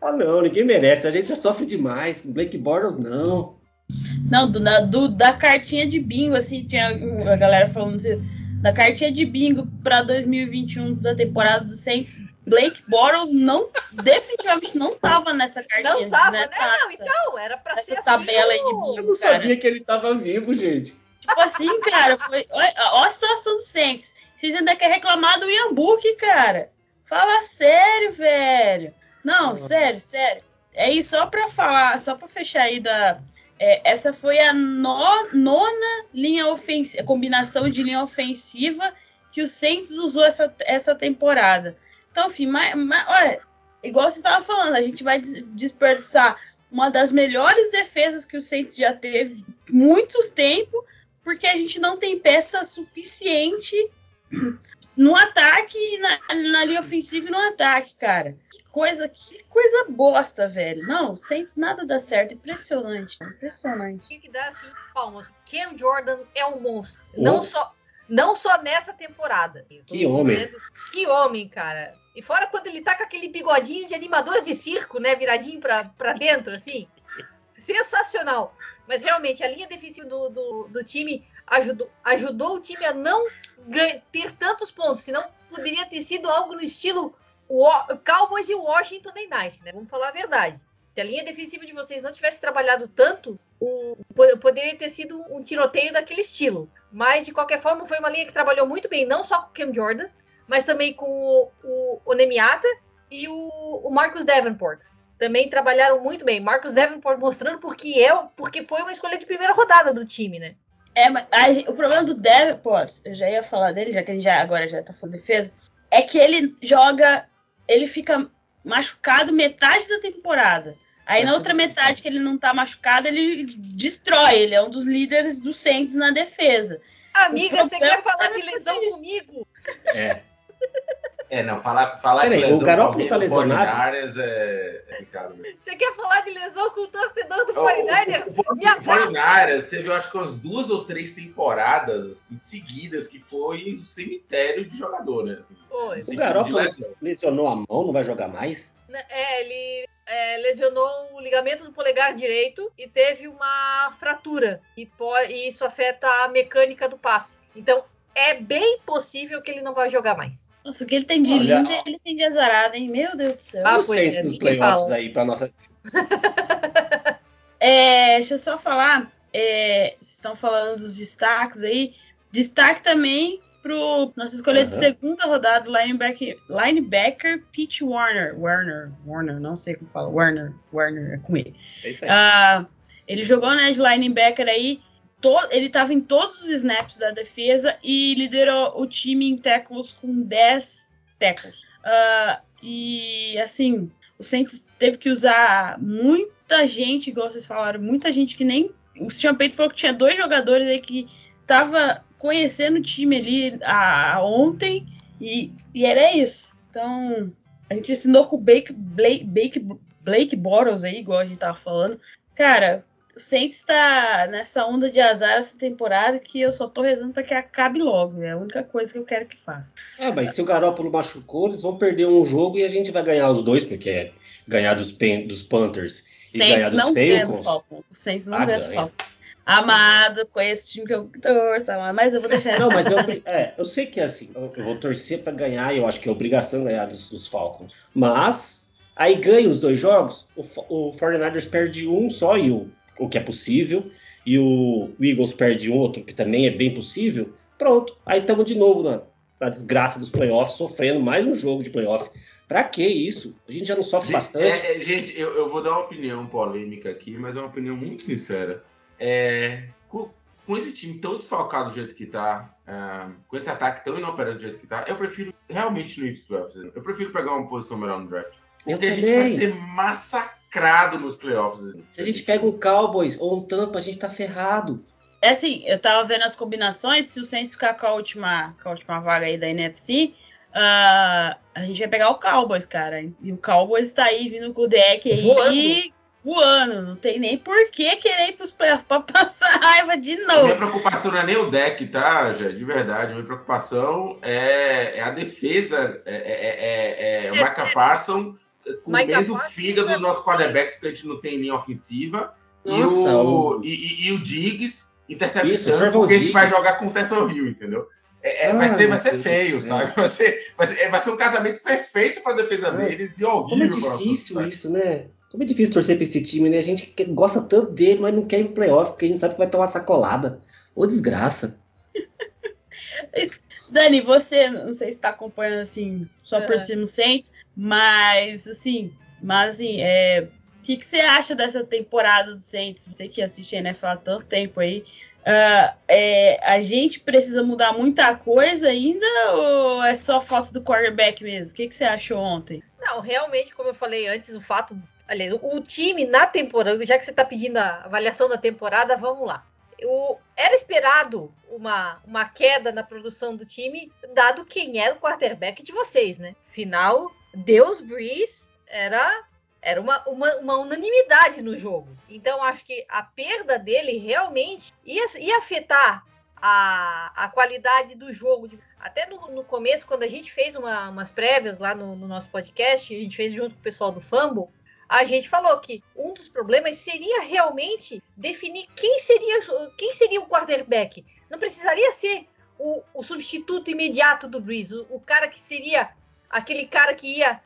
Speaker 4: Ah, não, ninguém merece. A gente já sofre demais. Com Blake Bortles, não.
Speaker 3: Não, do, da, do, da cartinha de bingo, assim, tinha a galera falando assim, da cartinha de bingo para 2021 da temporada do Saints. Blake Bortles não, definitivamente não tava nessa cartinha.
Speaker 6: Não tava, né? Não, então, era pra ser
Speaker 3: assim, tabela assim, aí de bingo,
Speaker 4: Eu não cara. sabia que ele tava vivo, gente.
Speaker 3: Tipo assim, cara, foi. Olha, olha a situação do Saints. Vocês ainda querem reclamar do Ian Book, cara. Fala sério, velho. Não, sério, sério. É isso só pra falar, só pra fechar aí da, é, essa foi a no, nona linha ofensiva, combinação de linha ofensiva que o Saints usou essa, essa temporada. Então, enfim, mas, mas, olha, igual você estava falando, a gente vai desperdiçar uma das melhores defesas que o Saints já teve muitos tempos, porque a gente não tem peça suficiente no ataque, na, na linha ofensiva e no ataque, cara. Que coisa, que coisa bosta, velho. Não, Saints nada dá certo. Impressionante, impressionante.
Speaker 6: Tem que dar assim, palmas. Cam Jordan é um monstro. Oh. Não só não só nessa temporada.
Speaker 4: Que homem.
Speaker 6: Dizendo, que homem, cara. E fora quando ele tá com aquele bigodinho de animador de circo, né? Viradinho pra, pra dentro, assim. Sensacional. Mas realmente, a linha defensiva do, do, do time ajudou, ajudou o time a não ter tantos pontos. Senão poderia ter sido algo no estilo Cowboys e Washington Night, né? Vamos falar a verdade. Se a linha defensiva de vocês não tivesse trabalhado tanto, o, poderia ter sido um tiroteio daquele estilo. Mas, de qualquer forma, foi uma linha que trabalhou muito bem, não só com o Cam Jordan, mas também com o, o, o Nemiata e o, o Marcus Davenport. Também trabalharam muito bem. Marcus Davenport mostrando porque, é, porque foi uma escolha de primeira rodada do time, né?
Speaker 3: É, mas a, o problema do Davenport, eu já ia falar dele, já que gente já, agora já tá falando de defesa, é que ele joga, ele fica machucado metade da temporada. Aí na outra metade que ele não tá machucado, ele destrói. Ele é um dos líderes do Saints na defesa.
Speaker 6: Amiga, você quer falar de lesão comigo?
Speaker 5: É. É, não, falar, falar
Speaker 4: Peraí,
Speaker 5: lesão
Speaker 4: o Garoppolo tá lesionado?
Speaker 5: é, é complicado mesmo.
Speaker 6: Você quer falar de lesão com o torcedor do 49ers?
Speaker 5: O 49ers teve, eu acho que umas duas ou três temporadas assim, seguidas que foi um cemitério de jogador, né? Assim,
Speaker 6: Foi.
Speaker 4: O Garoppolo lesionou a mão, não vai jogar mais?
Speaker 6: É, ele é, lesionou o ligamento do polegar direito e teve uma fratura. E, e isso afeta a mecânica do passe. Então, é bem possível que ele não vai jogar mais.
Speaker 3: Nossa, o que ele tem de Olha, lindo, ele tem de azarado, hein? Meu Deus do céu.
Speaker 4: Ah, o Saints é, dos playoffs fala. aí pra nossa. [LAUGHS]
Speaker 3: é, deixa eu só falar. É, vocês estão falando dos destaques aí. Destaque também pro nossa escolha uhum. de segunda rodada, linebacker, linebacker Pete Warner. Warner, Warner, não sei como fala. Warner, Warner, é com ele. É isso aí. Uh, ele jogou né, de linebacker aí. Ele estava em todos os snaps da defesa e liderou o time em tackles com 10 tackles. Uh, e assim, o Saints teve que usar muita gente, igual vocês falaram, muita gente que nem. O Sean Payton falou que tinha dois jogadores aí que tava conhecendo o time ali a, a ontem e, e, era isso. Então, a gente ensinou com o Blake, Blake, Blake, Blake Bottles aí, igual a gente tava falando. Cara, o Saints tá nessa onda de azar essa temporada que eu só tô rezando para que acabe logo. É a única coisa que eu quero que faça.
Speaker 4: É, mas se o Garópolo machucou, eles vão perder um jogo e a gente vai ganhar os dois, porque é ganhar dos, dos Panthers e ganhar dos Falcons.
Speaker 3: O Saints não ah, ganha do Falcons amado com esse time que eu torço, mas eu vou deixar.
Speaker 4: Não, mas eu, é, eu sei que é assim, eu, eu vou torcer para ganhar, eu acho que é obrigação ganhar dos, dos Falcons. Mas aí ganha os dois jogos, o, o 49ers perde um só e o, o que é possível, e o, Eagles perde outro, que também é bem possível. Pronto, aí estamos de novo na, na desgraça dos playoffs, sofrendo mais um jogo de playoff. Pra que isso? A gente já não sofre
Speaker 5: gente,
Speaker 4: bastante.
Speaker 5: É, é, gente, eu, eu, vou dar uma opinião polêmica aqui, mas é uma opinião muito sincera. É, com, com, esse time tão desfalcado do jeito que tá, é, com esse ataque tão inoperante do jeito que tá, eu prefiro realmente no Ips Eu prefiro pegar uma posição melhor no draft. Porque a gente vai ser massacrado nos playoffs. Assim.
Speaker 4: Se a gente pega um Cowboys ou um Tampa, a gente tá ferrado.
Speaker 3: É assim, eu tava vendo as combinações, se o Saints ficar com a última, com a última vaga aí da NFC, uh, ah, a gente vai pegar o Cowboys, cara. E o Cowboys tá aí vindo com o deck aí. Voando voando. Não tem nem por que querer ir pros playoffs pra passar [LAUGHS] raiva de novo.
Speaker 5: Minha preocupação não é nem o deck, tá, já, de verdade. Minha preocupação é, é a defesa. É, é, é, é o Micah Comendo o fígado do nosso quarterback, porque a gente não tem linha ofensiva. Nossa, e, o, e, e, e o Diggs interceptando, Isso, porque a gente vai jogar com o Tesson Hill, entendeu? É, é, vai, ser, vai ser feio, sabe? Vai ser, vai ser, vai ser um casamento perfeito para a defesa é. deles e horrível.
Speaker 4: Como é difícil isso, né? Como é difícil torcer pra esse time, né? A gente gosta tanto dele, mas não quer ir pro playoff, porque a gente sabe que vai tomar sacolada. Ô, desgraça. [LAUGHS]
Speaker 3: Dani, você, não sei se está acompanhando assim, só por cima Saints, mas assim, mas assim, é, O que, que você acha dessa temporada do Saints? Você que assiste a NFL há tanto tempo aí. Uh, é, a gente precisa mudar muita coisa ainda ou é só falta do quarterback mesmo? O que, que você achou ontem?
Speaker 6: Não, realmente, como eu falei antes, o fato. Aliás, o time na temporada, já que você está pedindo a avaliação da temporada, vamos lá. O, era esperado uma, uma queda na produção do time, dado quem era o quarterback de vocês, né? Final, Deus Breeze era era uma, uma, uma, unanimidade no jogo. Então, acho que a perda dele realmente ia, ia afetar a, a qualidade do jogo. Até no, no começo, quando a gente fez uma, umas prévias lá no, no, nosso podcast, a gente fez junto com o pessoal do Fumble, a gente falou que um dos problemas seria realmente definir quem seria, quem seria o quarterback. Não precisaria ser o, o substituto imediato do Breeze, o, o cara que seria aquele cara que ia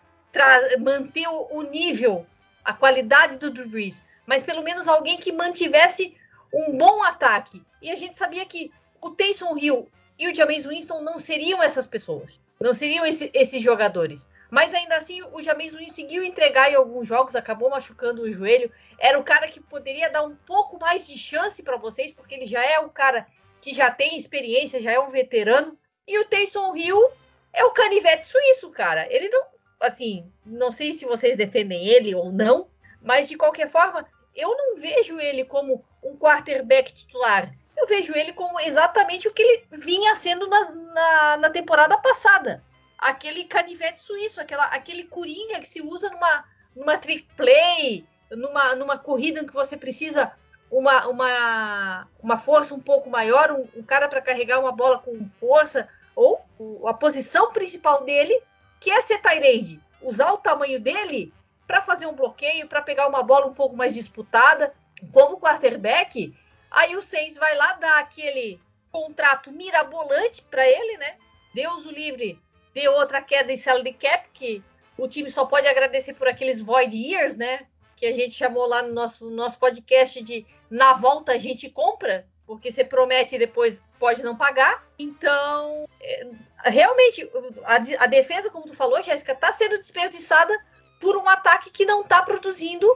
Speaker 6: manter o, o, nível, a qualidade do Drew Brees, mas pelo menos alguém que mantivesse um bom ataque. E a gente sabia que o Taysom Hill e o James Winston não seriam essas pessoas, não seriam esse, esses jogadores. Mas ainda assim, o James Winston conseguiu entregar em alguns jogos, acabou machucando o joelho. Era o cara que poderia dar um pouco mais de chance para vocês, porque ele já é o cara que já tem experiência, já é um veterano. E o Taysom Hill é o canivete suíço, cara. Ele não, assim, não sei se vocês defendem ele ou não, mas de qualquer forma, eu não vejo ele como um quarterback titular. Eu vejo ele como exatamente o que ele vinha sendo na, na, na temporada passada. Aquele canivete suíço, aquela, aquele coringa que se usa numa, numa trick play, numa, numa corrida em que você precisa uma, uma, uma força um pouco maior, um, um cara para carregar uma bola com força, ou a posição principal dele que é ser Tyrande, usar o tamanho dele para fazer um bloqueio, para pegar uma bola um pouco mais disputada, como quarterback. Aí o Saints vai lá dar aquele contrato mirabolante para ele, né? Deus o livre, deu outra queda em salary cap que o time só pode agradecer por aqueles void years, né? Que a gente chamou lá no nosso, nosso podcast de na volta a gente compra, porque você promete e depois pode não pagar. Então, é, realmente, a, a, defesa, como tu falou, Jéssica, está sendo desperdiçada por um ataque que não está produzindo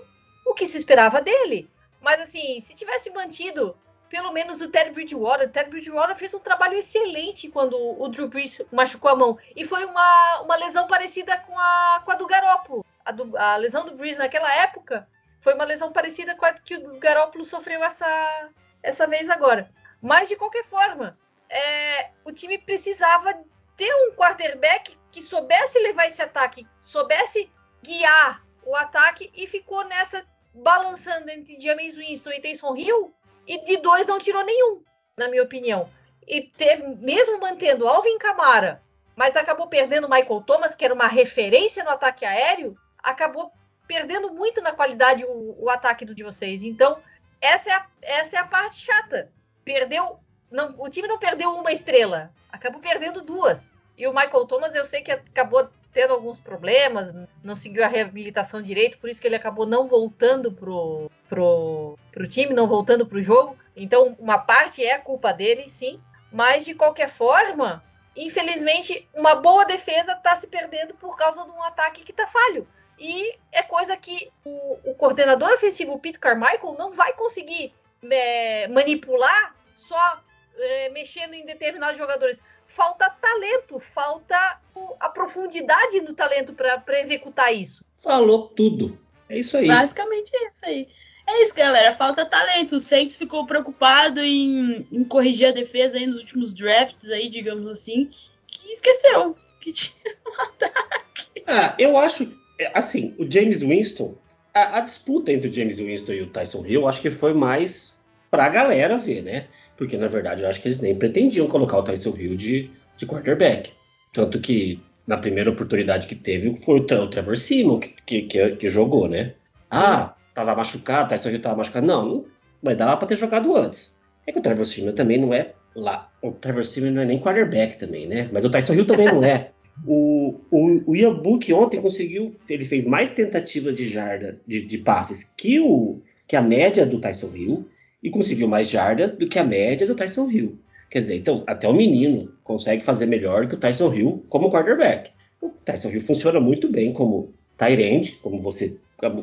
Speaker 6: o que se esperava dele. Mas, assim, se tivesse mantido pelo menos o Ted Bridgewater, o Ted Bridgewater fez um trabalho excelente quando o Drew Brees machucou a mão. E foi uma, uma lesão parecida com a, com a do Garoppolo. A, do, a lesão do Brees naquela época foi uma lesão parecida com a que o Garoppolo sofreu essa, essa vez agora. Mas, de qualquer forma, é, o time precisava ter um quarterback que soubesse levar esse ataque, soubesse guiar o ataque e ficou nessa balançando entre James Winston e Taysom Hill e de dois não tirou nenhum, na minha opinião. E teve, mesmo mantendo Alvin Kamara, mas acabou perdendo Michael Thomas, que era uma referência no ataque aéreo, acabou perdendo muito na qualidade o, o ataque do de vocês. Então, essa é a, essa é a parte chata perdeu. Não, o time não perdeu uma estrela, acabou perdendo duas. E o Michael Thomas, eu sei que acabou tendo alguns problemas, não seguiu a reabilitação direito, por isso que ele acabou não voltando pro, pro, pro time, não voltando pro jogo. Então, uma parte é a culpa dele, sim. Mas, de qualquer forma, infelizmente, uma boa defesa está se perdendo por causa de um ataque que está falho. E é coisa que o, o coordenador ofensivo, o Pete Carmichael, não vai conseguir é, manipular só é, mexendo em determinados jogadores. Falta talento, falta a profundidade no talento para executar isso.
Speaker 4: Falou tudo. É isso aí.
Speaker 3: Basicamente é isso aí. É isso, galera. Falta talento. O Saints ficou preocupado em, em corrigir a defesa aí nos últimos drafts aí, digamos assim, que esqueceu que [LAUGHS] tinha um ataque.
Speaker 4: Ah, eu acho, assim, o James Winston, a, a disputa entre o James Winston e o Tyson Hill, acho que foi mais pra galera ver, né? Porque, na verdade, eu acho que eles nem pretendiam colocar o Tyson Hill de, de quarterback. Tanto que, na primeira oportunidade que teve, foi o, o Trevor Simon que, que, que, jogou, né? Ah, tava machucado, Tyson Hill tava machucado. Não, não mas dava pra ter jogado antes. É que o Trevor Simon também não é lá. O Trevor Simon não é nem quarterback também, né? Mas o Tyson Hill também não é. [LAUGHS] O, o, o Ian ontem conseguiu. Ele fez mais tentativas de jarda, de, de passes que, o, que a média do Tyson Hill e conseguiu mais jardas do que a média do Tyson Hill. Quer dizer, então, até o menino consegue fazer melhor que o Tyson Hill como quarterback. O Tyson Hill funciona muito bem como tight como você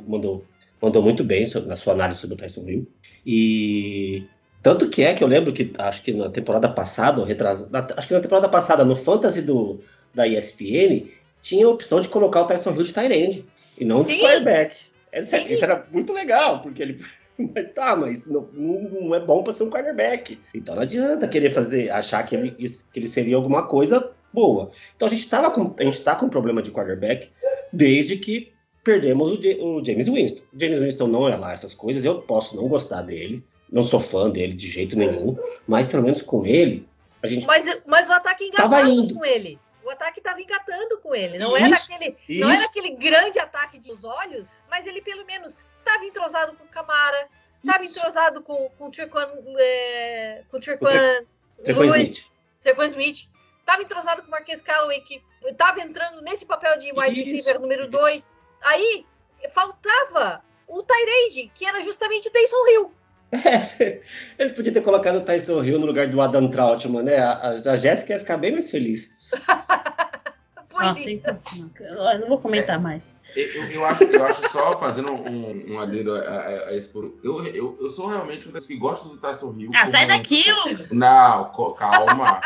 Speaker 4: mandou mandou muito bem na sua análise sobre o Tyson Hill. E tanto que é que eu lembro que acho que na temporada passada, ou retrasada, acho que na temporada passada, no Fantasy do, da ESPN, tinha a opção de colocar o Tyson Hill de Tyrande e não de quarterback. Isso, isso era muito legal, porque ele [LAUGHS] mas tá, mas não, não é bom para ser um quarterback. Então não adianta querer fazer, achar que ele, que ele seria alguma coisa boa. Então a gente, tava com, a gente tá com um problema de quarterback desde que perdemos o, o James Winston. O James Winston não é lá essas coisas, eu posso não gostar dele, não sou fã dele de jeito nenhum, mas pelo menos com ele, a gente.
Speaker 6: Mas, mas o ataque engatava com ele. O ataque estava engatando com ele. Não, isso, era aquele, isso. não era aquele grande ataque dos olhos, mas ele pelo menos estava entrosado com o Camara, estava entrosado com, com o Trequan, é, com o Trequan, Lewis, Trequan Smith, estava entrosado com o Marquês Calloway, que estava entrando nesse papel de wide receiver número 2. Aí faltava o Tyrande, que era justamente o Taysom Hill.
Speaker 4: É, [LAUGHS] ele podia ter colocado o Tyson Hill no lugar do Adam Trautmann, né? A, a Jéssica ia ficar bem mais feliz. [LAUGHS]
Speaker 6: pois Nossa, é.
Speaker 7: Eu não vou comentar mais.
Speaker 5: Eu, eu, acho, eu acho só fazendo um, um adendo a, a, a esse por... eu, eu, eu sou realmente um das que gosta do Tyson Hill.
Speaker 7: Ah, [LAUGHS] sai daqui, Lucas!
Speaker 5: Não, calma.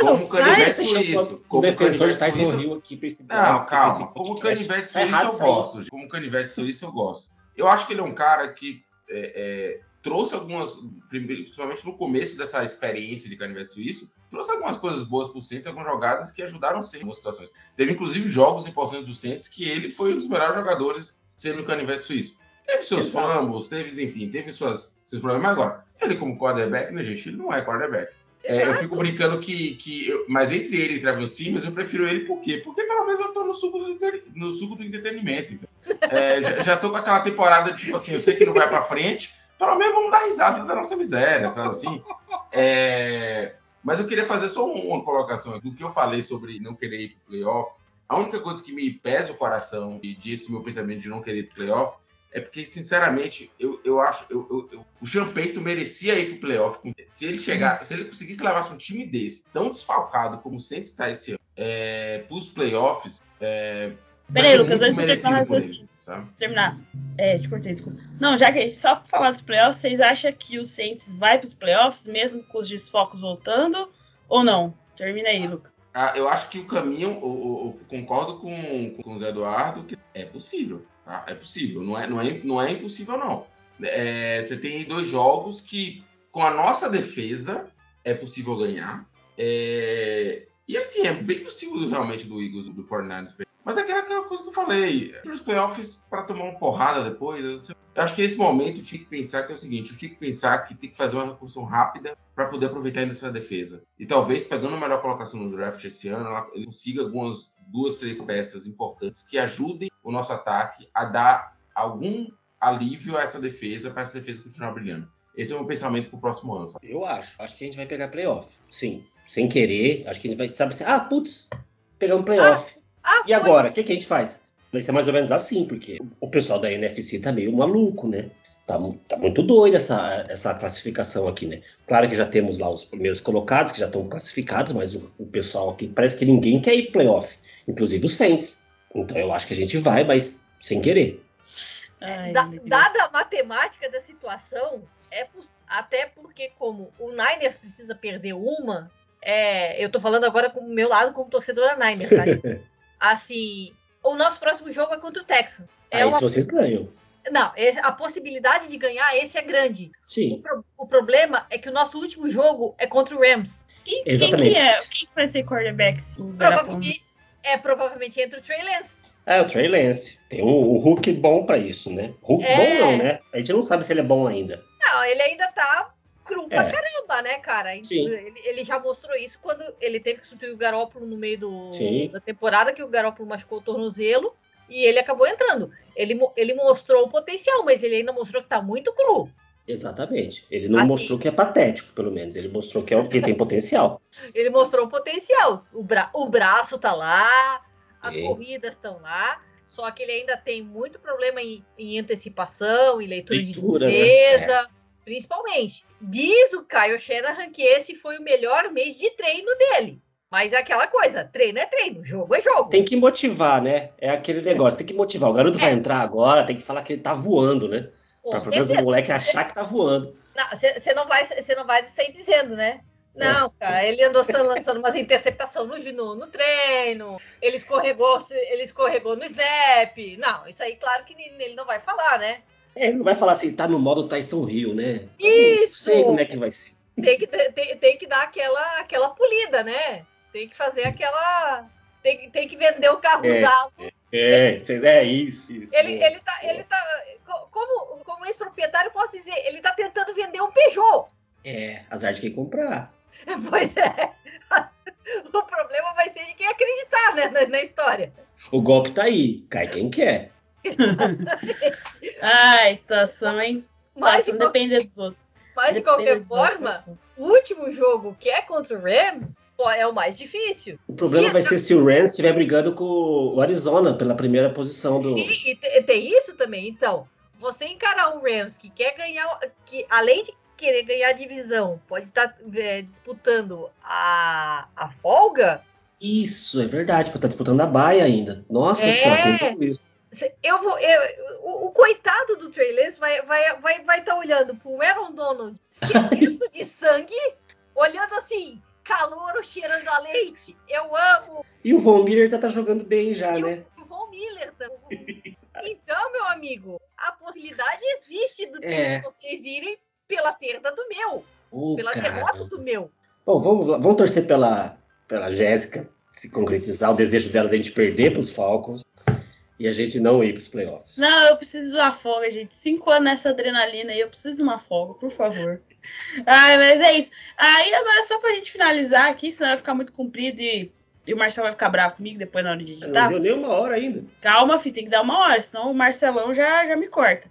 Speaker 5: como canivete suíço.
Speaker 4: Como defensor de Tyson Hill aqui pra esse
Speaker 5: Não, calma. Como canivete suíço eu gosto. Como canivete suíço eu gosto. Eu acho que ele é um cara que é, é, trouxe algumas, principalmente no começo dessa experiência de canivete suíço, trouxe algumas coisas boas para o Saints, algumas jogadas que ajudaram sim em algumas situações. Teve inclusive jogos importantes do Saints que ele foi um dos melhores jogadores sendo canivete suíço. Teve seus fumbles, teve, enfim, teve suas, seus problemas. Agora, ele como quarterback, né, gente? Ele não é quarterback. É, eu fico brincando que. que eu, mas entre ele e Trevor Simmons, eu prefiro ele por quê? Porque pelo menos eu tô no suco do, no suco do entretenimento. Então. É, já, tô com aquela temporada, tipo assim, eu sei que não vai pra frente, pelo menos vamos dar risada da nossa miséria, sabe assim? É, mas eu queria fazer só uma colocação do que eu falei sobre não querer ir pro playoff. A única coisa que me pesa o coração e disse meu pensamento de não querer ir pro playoff é porque, sinceramente, eu, eu acho eu, eu, eu, o Champeito merecia ir pro playoff. Se ele chegar, se ele conseguisse levar um time desse, tão desfalcado como sempre está esse ano, é, pros playoffs. É,
Speaker 7: Peraí, Lucas, antes de falar assim sabe? Terminar. É, te cortei, desculpa. Não, já que só pra falar dos playoffs, vocês acham que o Saints vai pros playoffs, mesmo com os desfocos voltando? Ou não? Termina aí, Lucas.
Speaker 5: Ah, eu acho que o caminho, eu, eu, eu concordo com, com o Zé Eduardo, que é possível. Tá? É possível. Não é, não é, não é impossível, não. É, você tem dois jogos que, com a nossa defesa, é possível ganhar. É, e assim, é bem possível realmente do Eagles, do 49ers mas é aquela coisa que eu falei. Os playoffs para tomar uma porrada depois. Eu acho que nesse momento eu tinha que pensar que é o seguinte: eu tinha que pensar que tem que fazer uma reconstrução rápida para poder aproveitar ainda essa defesa. E talvez, pegando a melhor colocação no draft esse ano, ele consiga algumas duas, três peças importantes que ajudem o nosso ataque a dar algum alívio a essa defesa, para essa defesa continuar brilhando. Esse é o meu pensamento para o próximo ano. Sabe?
Speaker 4: Eu acho. Acho que a gente vai pegar playoff. Sim. Sem querer. Acho que a gente vai, sabe assim, ah, putz, pegar um playoff. Ah, ah, e agora, o que, que, a gente faz? Vai ser mais ou menos assim, porque o pessoal da NFC tá meio maluco, né? Tá, tá muito doido essa, essa classificação aqui, né? Claro que já temos lá os primeiros colocados, que já estão classificados, mas o, o pessoal aqui parece que ninguém quer ir playoff, inclusive os Saints. Então eu acho que a gente vai, mas sem querer.
Speaker 6: Ai, da, dada a matemática da situação, é até porque como o Niners precisa perder uma, é, eu tô falando agora com o meu lado como torcedora Niners, tá? [LAUGHS] Assim, o nosso próximo jogo é contra o Texan. É
Speaker 4: Aí uma... se vocês ganham.
Speaker 6: Não, a possibilidade de ganhar esse é grande.
Speaker 4: Sim.
Speaker 6: O, pro... o, problema é que o nosso último jogo é contra o Rams.
Speaker 7: Quem, Exatamente. Quem, que é? quem vai ser quarterback?
Speaker 6: Provavelmente, é provavelmente entre o Trey Lance.
Speaker 4: É, o Trey Lance. Tem um, um Hulk bom para isso, né? Hulk é... bom não, né? A gente não sabe se ele é bom ainda.
Speaker 6: Não, ele ainda tá cru é. pra caramba, né, cara? Ele, ele, já mostrou isso quando ele teve que substituir o Garópolo no meio do, da temporada, que o Garópolo machucou o tornozelo e ele acabou entrando. Ele, ele mostrou o potencial, mas ele ainda mostrou que tá muito cru.
Speaker 4: Exatamente. Ele não assim, mostrou que é patético, pelo menos. Ele mostrou que, é, que tem potencial. [LAUGHS]
Speaker 6: ele mostrou o potencial. O, bra o braço tá lá, as corridas estão lá. Só que ele ainda tem muito problema em, em antecipação, em leitura, leitura de defesa. Né? É principalmente. Diz o Caio Shanahan que esse foi o melhor mês de treino dele. Mas é aquela coisa, treino é treino, jogo é jogo.
Speaker 4: Tem que motivar, né? É aquele negócio, tem que motivar. O garoto é. vai entrar agora, tem que falar que ele tá voando, né? Pra pelo menos o moleque achar que tá voando.
Speaker 6: Você não, vai, não vai sair dizendo, né? Não, cara, ele andou lançando umas interceptações no, no, no, treino, ele escorregou, ele escorregou no snap. Não, isso aí, claro que ele não vai falar, né?
Speaker 4: É, ele não vai falar assim, tá no modo Tyson Hill, né?
Speaker 6: Isso!
Speaker 4: Não sei como é que vai ser.
Speaker 6: Tem que, tem, tem que dar aquela, aquela polida, né? Tem que fazer aquela. Tem, tem que vender o carro
Speaker 4: é,
Speaker 6: usado.
Speaker 4: É, é, é isso, isso.
Speaker 6: Ele, ele tá. Ele tá como, como ex-proprietário, posso dizer, ele tá tentando vender um Peugeot.
Speaker 4: É, azar de quem comprar. [LAUGHS]
Speaker 6: Pois é. [LAUGHS] O problema vai ser de quem acreditar né, na, na história.
Speaker 4: O golpe tá aí, cai quem quer. [LAUGHS]
Speaker 7: Ai, situação, hein? Mas não depende dos outros.
Speaker 6: Mas de qualquer forma, o último jogo que é contra o Rams é o mais difícil.
Speaker 4: O problema vai ser se o Rams estiver brigando com o Arizona pela primeira posição do.
Speaker 6: Sim, e tem isso também. Então, você encarar um Rams que quer ganhar, que além de querer ganhar a divisão, pode estar tá, é, disputando a, a folga.
Speaker 4: Isso, é verdade, pode estar tá disputando a baia ainda. Nossa é... senhora, tem tudo isso.
Speaker 6: Eu vou, eu, o, o, coitado do Trey Lance vai vai vai vai estar tá olhando pro Aaron Donald sedento de sangue, olhando assim, calor cheirando a leite. Eu amo.
Speaker 4: E o Von Miller tá, tá jogando bem já,
Speaker 6: e
Speaker 4: né?
Speaker 6: O Von Miller também. então, meu amigo, a possibilidade existe do time é. vocês irem pela perda do meu. Oh, pela cara. derrota do meu.
Speaker 4: Bom, vamos, vamos torcer pela, pela Jéssica se concretizar o desejo dela de a gente perder para os Falcons e a gente não ir para os playoffs.
Speaker 7: Não, eu preciso de uma folga, gente. Cinco anos nessa adrenalina aí, eu preciso de uma folga, por favor. Ai, mas é isso. Aí agora, só pra gente finalizar aqui, senão vai ficar muito comprido e, e o Marcelo vai ficar bravo comigo depois na hora de editar.
Speaker 4: Não deu nem uma hora ainda.
Speaker 7: Calma, filho, tem que dar uma hora, senão o Marcelão já, já me corta.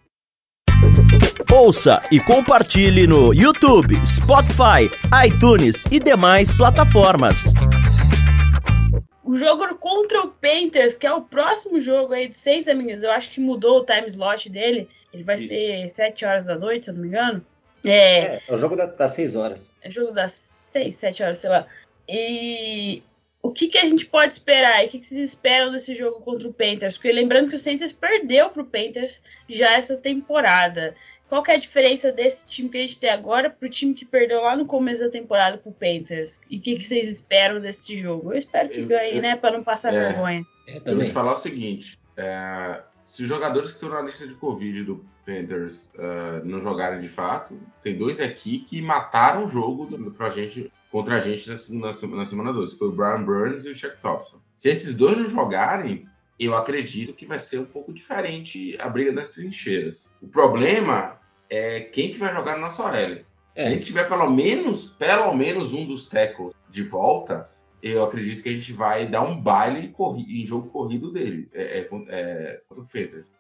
Speaker 2: Ouça e compartilhe no YouTube, Spotify, iTunes e demais plataformas.
Speaker 7: O jogo contra o Panthers, que é o próximo jogo aí de seis amigos, eu acho que mudou o time slot dele. Ele vai Isso. ser sete horas da noite, se eu não me engano.
Speaker 4: É, é, é o jogo das seis horas.
Speaker 7: É o jogo das seis, sete horas, sei lá. E o que, que a gente pode esperar? E o que, que vocês esperam desse jogo contra o Panthers? Porque lembrando que o Panthers perdeu para o Panthers já essa temporada. Qual que é a diferença desse time que a gente tem agora pro time que perdeu lá no começo da temporada pro Panthers? E o que, que vocês esperam desse jogo? Eu espero que eu, ganhe, eu, né? Para não passar é, vergonha.
Speaker 5: Eu, eu vou te falar o seguinte: é, se os jogadores que estão na lista de Covid do Panthers uh, não jogarem de fato, tem dois aqui que mataram o jogo pra gente, contra a gente na, segunda, na semana 12. Foi o Brian Burns e o Chuck Thompson. Se esses dois não jogarem, eu acredito que vai ser um pouco diferente a briga das trincheiras. O problema é quem que vai jogar na nossa OL. É. Se a gente tiver pelo menos, pelo menos um dos tackles de volta, eu acredito que a gente vai dar um baile em jogo corrido dele. É, é, é contra o.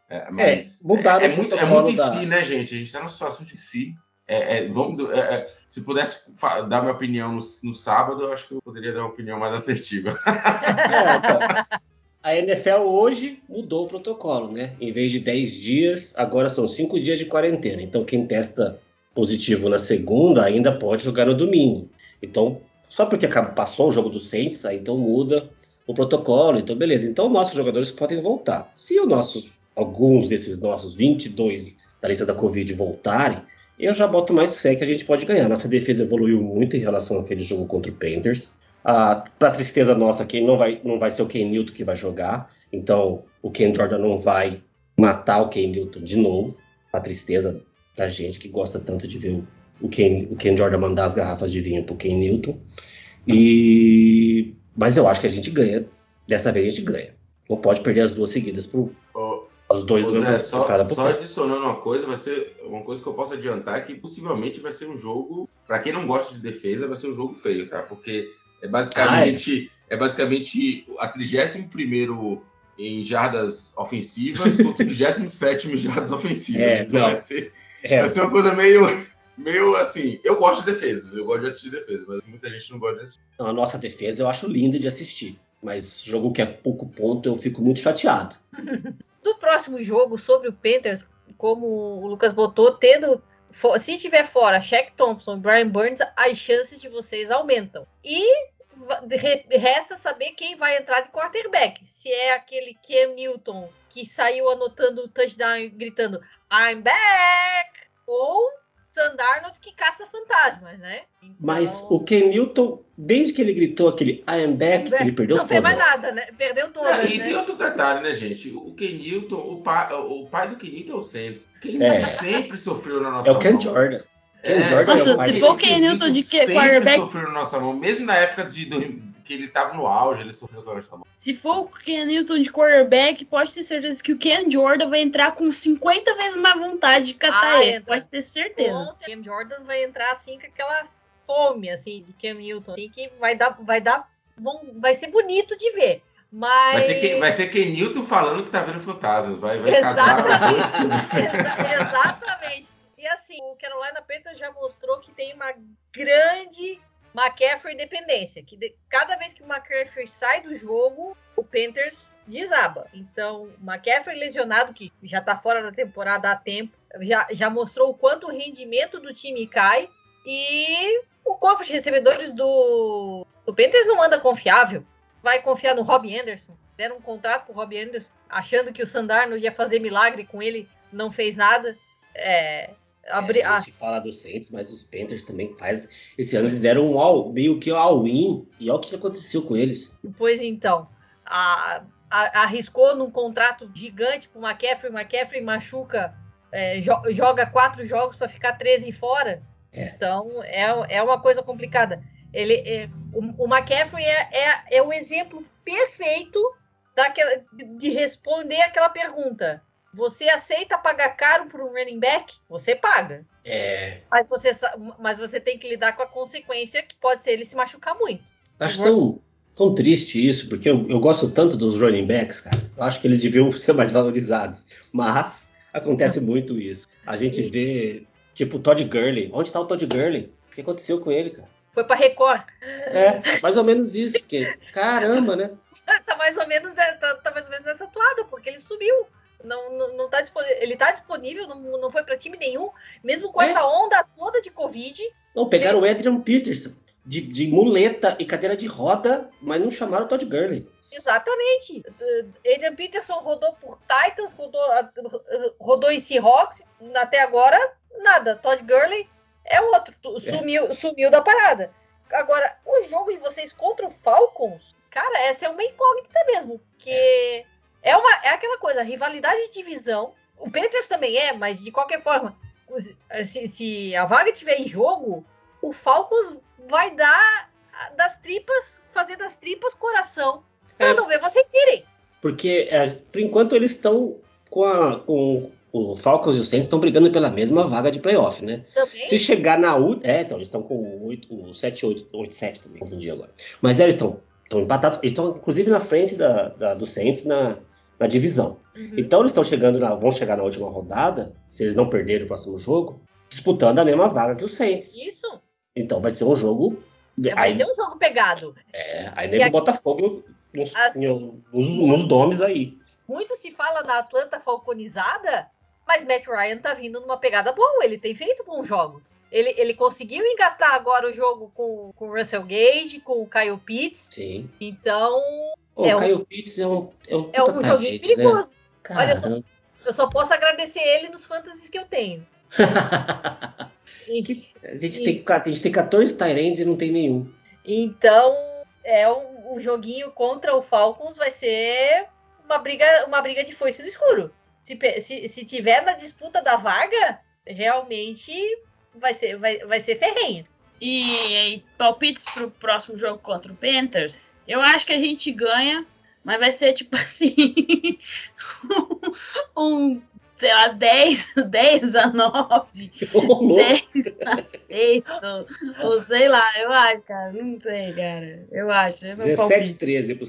Speaker 5: É, mas é, é, é muito, é muito da... si, né, gente? A gente está numa situação de si. É, é vamos, é, se pudesse dar minha opinião no, no, sábado, eu acho que eu poderia dar uma opinião mais assertiva.
Speaker 4: então, [LAUGHS] a NFL hoje mudou o protocolo, né? Em vez de 10 dias, agora são 5 dias de quarentena. Então, quem testa positivo na segunda ainda pode jogar no domingo. Então, só porque passou o jogo do Saints, aí então muda o protocolo. Então, beleza. Então, nossos jogadores podem voltar. Se o nosso, alguns desses nossos 22 da lista da Covid voltarem, eu já boto mais fé que a gente pode ganhar. Nossa defesa evoluiu muito em relação àquele jogo contra o Panthers. Ah, para tristeza nossa, quem não vai, não vai ser o Ken Newton que vai jogar. Então, o Ken Jordan não vai matar o Ken Newton de novo. A tristeza da gente que gosta tanto de ver o Ken, o Ken Jordan mandar as garrafas de vinho pro Ken Newton. E... Mas eu acho que a gente ganha. Dessa vez a gente ganha. Não pode perder as duas seguidas pro,
Speaker 5: oh, os dois do Zé, só, só adicionando uma coisa, vai ser uma coisa que eu posso adiantar que possivelmente vai ser um jogo, para quem não gosta de defesa, vai ser um jogo feio, tá? Porque é basicamente, ah, é. é basicamente a 31 em jardas ofensivas contra o [LAUGHS] 37 em jardas ofensivas. É, então vai ser, é. vai ser uma coisa meio, meio assim. Eu gosto de defesa, eu gosto de assistir defesa, mas muita gente não gosta de assistir.
Speaker 4: a nossa defesa eu acho linda de assistir. Mas jogo que é pouco ponto, eu fico muito chateado. [LAUGHS]
Speaker 6: Do próximo jogo sobre o Panthers, como o Lucas botou, tendo se tiver fora Shaq Thompson e Brian Burns, as chances de vocês aumentam. E resta saber quem vai entrar de quarterback. Se é aquele Cam Newton que saiu anotando o touchdown e gritando I'm back! Ou Sandarnold que caça fantasmas, né?
Speaker 4: Então... Mas o Ken Newton, desde que ele gritou aquele I am back, back. ele perdeu
Speaker 6: Não fez mais nada, né? Perdeu todas,
Speaker 5: é,
Speaker 6: E
Speaker 5: né? tem outro detalhe, né, gente? O Ken Newton, o pai, o pai do Ken Newton é o Santos. Ken Newton é. sempre sofreu na nossa
Speaker 4: É o Ken Jordan.
Speaker 7: É. Jordan Nossa, é o pai se for o Ken Newton de que
Speaker 5: quarterback... sofreu na nossa mão, mesmo na época de que ele tava no auge, ele sofreu com a mão.
Speaker 7: Se for o Ken Newton de quarterback, pode ter certeza que o Ken Jordan vai entrar com 50 vezes mais vontade de catar ah, ele. Entra. Pode ter certeza.
Speaker 6: O Ken Jordan vai entrar assim com aquela fome, assim, de Ken Newton. Assim, que vai dar, vai dar, vão, vai ser bonito de ver. Mas...
Speaker 5: Vai ser, Ken, vai ser Ken Newton falando que tá vendo fantasmas. Vai, vai Exatamente.
Speaker 6: casar [LAUGHS] Exatamente. E assim, o Carolina Panthers já mostrou que tem uma grande McCaffrey dependência, que de, cada vez que o McCaffrey sai do jogo, o Panthers desaba. Então, McCaffrey lesionado, que já está fora da temporada há tempo, já, já mostrou o quanto o rendimento do time cai e o corpo de recebedores do, do Panthers não anda confiável. Vai confiar no Rob Anderson. Deram um contrato pro Rob Anderson, achando que o Sandarno ia fazer milagre com ele, não fez nada. É,
Speaker 4: Abri... É, a gente fala dos Saints, mas os Panthers também faz. Esse ano eles deram um all, meio que all-in, e olha o que aconteceu com eles.
Speaker 6: Pois então, a, a, arriscou num contrato gigante pro McCaffrey, o McCaffrey machuca, é, jo, joga quatro jogos para ficar 13 fora. É. Então é, é uma coisa complicada. Ele, é, o, o McCaffrey é, é, é o exemplo perfeito daquela, de responder aquela pergunta você aceita pagar caro por um running back? Você paga.
Speaker 4: É.
Speaker 6: Mas você, mas você tem que lidar com a consequência que pode ser ele se machucar muito.
Speaker 4: Acho tão, tão triste isso, porque eu, eu gosto tanto dos running backs, cara. Eu acho que eles deviam [LAUGHS] ser mais valorizados. Mas acontece muito isso. A gente vê, tipo, o Todd Gurley. Onde está o Todd Gurley? O que aconteceu com ele, cara?
Speaker 6: Foi pra Record.
Speaker 4: É, mais ou menos isso. Que, [LAUGHS] caramba, né?
Speaker 6: tá mais ou menos tá, tá mais ou menos nessa toada, porque ele subiu. Não, não, não tá disponível. Ele tá disponível, não, não foi para time nenhum, mesmo com é. essa onda toda de Covid.
Speaker 4: Não, pegaram ele... o Adrian Peterson de, de muleta e cadeira de roda, mas não chamaram o Todd Gurley.
Speaker 6: Exatamente. Adrian Peterson rodou por Titans, rodou, rodou em Seahawks, até agora, nada. Todd Gurley é outro. Sumiu, é. sumiu da parada. Agora, o jogo de vocês contra o Falcons, cara, essa é uma incógnita mesmo. Porque é, uma, é aquela coisa, rivalidade de divisão. O Panthers também é, mas de qualquer forma, se, se a vaga estiver em jogo, o Falcons vai dar das tripas, fazer das tripas coração, para é. não ver vocês irem.
Speaker 4: Porque, é, por enquanto, eles estão com, a, com o Falcons e o Saints estão brigando pela mesma vaga de playoff, né? Também? Se chegar na última. É, então, eles estão com o, 8, o 7, 8, 8, 7 também, confundi agora. Mas é, eles estão empatados, eles estão inclusive na frente da, da, do Saints na, na divisão. Uhum. Então eles estão chegando na, vão chegar na última rodada, se eles não perderem o próximo jogo, disputando a mesma vaga que o Saints.
Speaker 6: Isso.
Speaker 4: Então vai ser um jogo.
Speaker 6: É, vai aí, ser um jogo pegado.
Speaker 4: É, aí nem o Botafogo nos, assim, nos, nos domes aí.
Speaker 6: Muito se fala da Atlanta falconizada, mas Matt Ryan tá vindo numa pegada boa. Ele tem feito bons jogos. Ele, ele conseguiu engatar agora o jogo com, com o Russell Gage, com o Kyle Pitts.
Speaker 4: Sim.
Speaker 6: Então,
Speaker 4: Pô, é o Caio um, Pitts é um É um,
Speaker 6: é um joguinho né? perigoso. Né? Olha, só, eu só posso agradecer ele nos fantasies que eu tenho. [LAUGHS]
Speaker 4: a, gente tem, a gente tem 14 Tyrands e não tem nenhum.
Speaker 6: Então, é um, um, joguinho contra o Falcons vai ser uma briga, uma briga de foice no escuro. Se, se, se tiver na disputa da vaga, realmente vai ser, vai, vai ser ferrenho.
Speaker 7: E, e palpites pro próximo jogo contra o Panthers? Eu acho que a gente ganha, mas vai ser tipo [LAUGHS] assim. um, sei lá, 10, 10 a 9, 10 [LAUGHS] a 6, ou, ou, sei lá, eu acho, cara. Não sei, cara. Eu acho.
Speaker 4: 17 13 pro.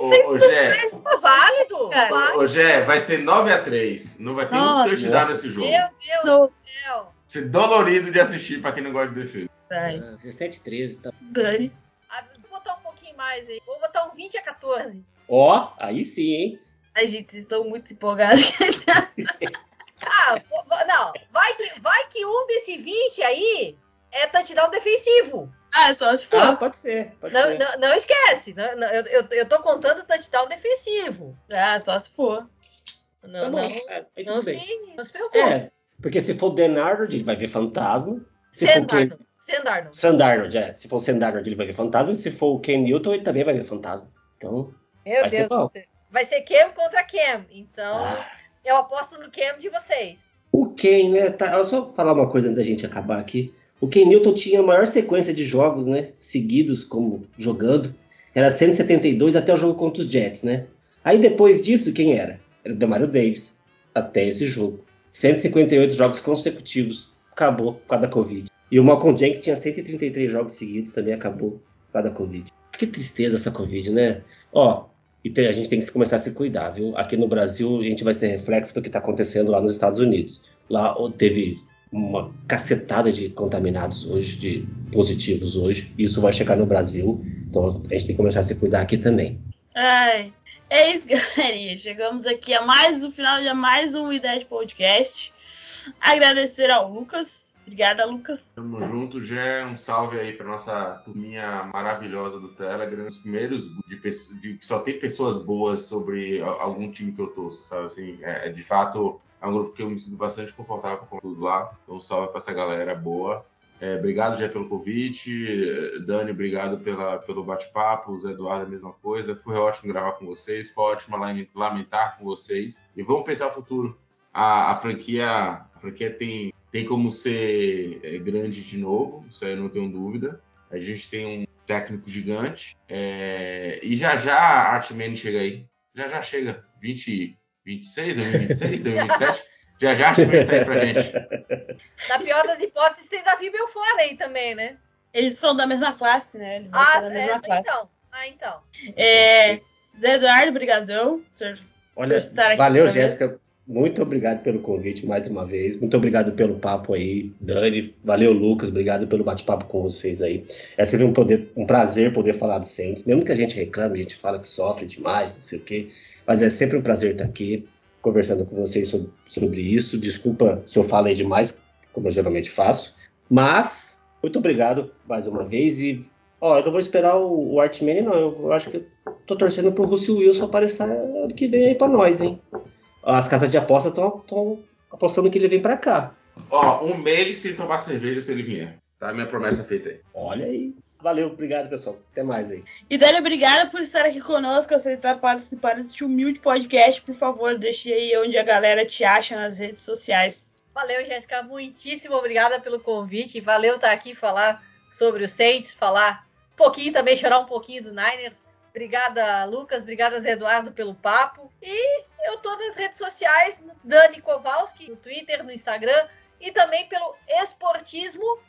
Speaker 5: Ô, ô Gé,
Speaker 6: é válido,
Speaker 5: válido. Ô, Gé, vai ser 9 a 3 Não vai ter Nossa, um touchdown nesse jogo.
Speaker 6: Meu Deus do céu.
Speaker 5: Ser dolorido de assistir pra quem não gosta de defesa.
Speaker 4: Vai. 17 13 tá.
Speaker 7: Dani.
Speaker 6: Ah, vou botar um pouquinho mais aí. Vou botar um 20 a 14.
Speaker 4: Ó, oh, aí sim, hein?
Speaker 7: Ai, gente, vocês estão muito empolgados. [LAUGHS]
Speaker 6: ah, não. Vai que, vai que um desse 20 aí é touchdown defensivo.
Speaker 3: Ah, só se for.
Speaker 4: Ah, pode ser. Pode
Speaker 6: não,
Speaker 4: ser.
Speaker 6: Não, não, esquece. Não, não, eu, eu, eu tô contando o touchdown defensivo.
Speaker 3: Ah, só se for.
Speaker 6: Não, tá não, é, não, se, não se preocupe.
Speaker 4: É, porque se for o Denardo, ele vai ver fantasma. Se
Speaker 6: Sendarno. For Sendarno.
Speaker 4: Sandarnold, é. Se for o Sendarnold, ele vai ver fantasma. E se for o Ken Newton, ele também vai ver fantasma. Então.
Speaker 6: Meu vai Deus do céu. Vai ser Cam contra Cam. Então, ah. eu aposto no Cam de vocês.
Speaker 4: O Ken, né? Tá, eu só falar uma coisa antes da gente acabar aqui. O Ken Newton tinha a maior sequência de jogos, né? Seguidos como jogando. Era 172 até o jogo contra os Jets, né? Aí depois disso, quem era? Era o Demario Davis. Até esse jogo. 158 jogos consecutivos. Acabou por causa da Covid. E o Malcolm Jenkins tinha 133 jogos seguidos, também acabou por causa da Covid. Que tristeza essa Covid, né? Ó, e a gente tem que começar a se cuidar, viu? Aqui no Brasil, a gente vai ser reflexo do que está acontecendo lá nos Estados Unidos. Lá teve uma cacetada de contaminados hoje, de positivos hoje. Isso vai chegar no Brasil, então a gente tem que começar a se cuidar aqui também.
Speaker 3: Ai, é isso, [LAUGHS] galerinha. Chegamos aqui a mais o final de mais um Ideia de Podcast. Agradecer ao Lucas Obrigada, Lucas.
Speaker 5: Tamo junto, Gé. Um salve aí pra nossa turminha maravilhosa do Telegram. Os primeiros de, de que só tem pessoas boas sobre algum time que eu torço, sabe? Assim, é, é, de fato, é um grupo que eu me sinto bastante confortável com tudo lá. Então, um salve pra essa galera boa. É, obrigado, Jé, pelo convite. Dani, obrigado pela, pelo bate-papo. Zé Eduardo, a mesma coisa. Foi ótimo gravar com vocês. Foi ótimo lamentar com vocês. E vamos pensar o futuro. A, a franquia, a franquia tem tem como ser é, grande de novo, isso aí eu não tenho dúvida. A gente tem um técnico gigante. É, e já já a Artman chega aí. Já já chega. 20, 26, 2026, 2027. Já já a Artman tá aí pra gente. [LAUGHS]
Speaker 6: Na pior das hipóteses, tem Davi Belfort aí também, né?
Speaker 3: Eles são da mesma classe, né? Eles
Speaker 6: ah, da mesma é, classe. Então. Ah, então.
Speaker 3: É, Zé Eduardo, brigadão.
Speaker 4: Olha, valeu, Jéssica, muito obrigado pelo convite mais uma vez. Muito obrigado pelo papo aí, Dani. Valeu, Lucas. Obrigado pelo bate-papo com vocês aí. É sempre um, poder, um prazer poder falar do Saints. Mesmo que a gente reclame, a gente fala que sofre demais, não sei o quê. Mas é sempre um prazer estar aqui conversando com vocês sobre, sobre isso. Desculpa se eu falei demais, como eu geralmente faço. Mas, muito obrigado mais uma vez. E, ó, eu não vou esperar o, o Artman, não. Eu acho que eu tô torcendo pro Russell Wilson aparecer ano que vem aí pra nós, hein? as casas de aposta estão apostando que ele vem para cá.
Speaker 5: Ó, um mês sem tomar cerveja se ele vier. Tá? Minha promessa feita aí.
Speaker 4: Olha aí. Valeu, obrigado, pessoal. Até mais aí.
Speaker 3: E Dani, obrigada por estar aqui conosco, aceitar participar deste humilde podcast. Por favor, deixe aí onde a galera te acha nas redes sociais.
Speaker 6: Valeu, Jéssica. Muitíssimo obrigada pelo convite. Valeu estar aqui falar sobre o Saints, falar um pouquinho também, chorar um pouquinho do Niners. Obrigada, Lucas. Obrigada, Zé Eduardo, pelo papo. E eu tô nas redes sociais, no Dani Kowalski, no Twitter, no Instagram, e também pelo Esportismo,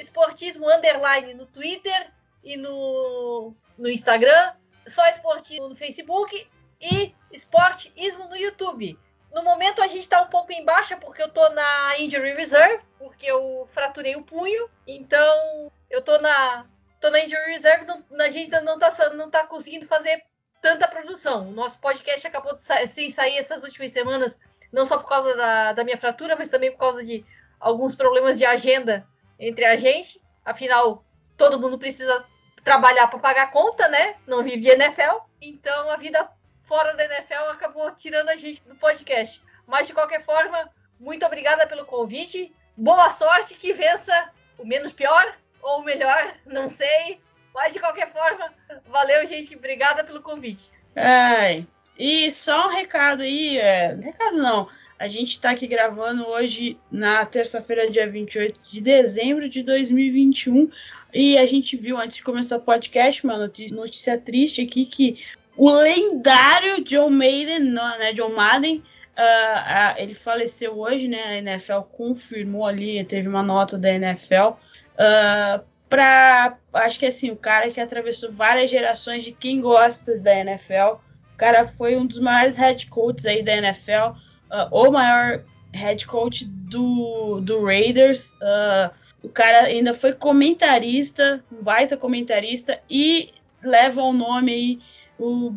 Speaker 6: Esportismo Underline no Twitter e no, no Instagram, só Esportismo no Facebook e Esportismo no YouTube. No momento a gente tá um pouco em baixa porque eu tô na Injury Reserve, porque eu fraturei o punho, então eu tô na tô na Injury Reserve, não, a gente não tá, não tá conseguindo fazer tanta produção. O nosso podcast acabou de sa sem sair essas últimas semanas, não só por causa da, da minha fratura, mas também por causa de alguns problemas de agenda entre a gente. Afinal, todo mundo precisa trabalhar para pagar conta, né? Não vive NFL. Então a vida fora da NFL acabou tirando a gente do podcast. Mas de qualquer forma, muito obrigada pelo convite. Boa sorte que vença o menos pior ou melhor, não sei. Mas de qualquer forma, valeu, gente. Obrigada pelo convite.
Speaker 3: Ai, e só um recado aí, é, recado não. A gente está aqui gravando hoje na terça-feira, dia 28 de dezembro de 2021. E a gente viu antes de começar o podcast, uma notícia, notícia triste aqui, que o lendário John Maiden, não, né, John Madden, uh, uh, ele faleceu hoje, né? A NFL confirmou ali, teve uma nota da NFL. Uh, pra. Acho que assim, o cara que atravessou várias gerações de quem gosta da NFL. O cara foi um dos maiores head coaches aí da NFL, uh, o maior head coach do, do Raiders. Uh, o cara ainda foi comentarista, um baita comentarista, e leva o nome aí o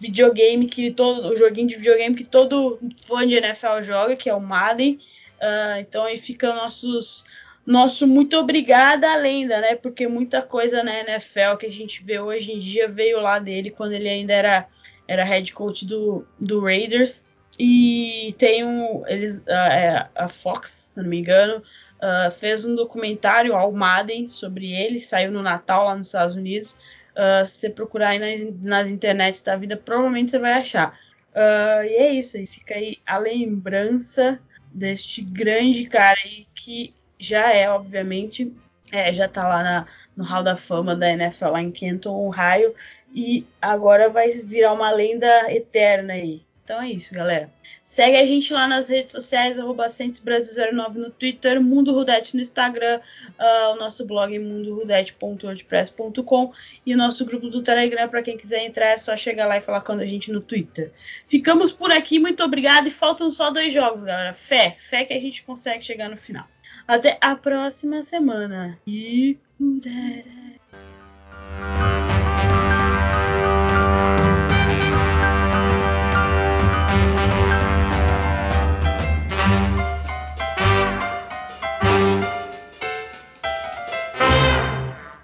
Speaker 3: videogame que todo o joguinho de videogame que todo fã de NFL joga, que é o Madden. Uh, então aí ficam nossos nosso muito obrigada à lenda, né? Porque muita coisa na NFL que a gente vê hoje em dia veio lá dele quando ele ainda era, era head coach do, do Raiders. E tem um. Eles, a, a Fox, se não me engano, uh, fez um documentário ao Madden sobre ele, saiu no Natal lá nos Estados Unidos. Uh, se você procurar aí nas, nas internets da vida, provavelmente você vai achar. Uh, e é isso aí, fica aí a lembrança deste grande cara aí que já é, obviamente, é, já tá lá na, no Hall da Fama da NFL lá em Kenton, Ohio, e agora vai virar uma lenda eterna aí. Então é isso, galera. Segue a gente lá nas redes sociais, arroba Brasil09 no Twitter, Mundo Rudete no Instagram, uh, o nosso blog mundorudete.wordpress.com e o nosso grupo do Telegram, para quem quiser entrar, é só chegar lá e falar com a gente no Twitter. Ficamos por aqui, muito obrigado e faltam só dois jogos, galera. Fé, fé que a gente consegue chegar no final. Até a próxima semana. E.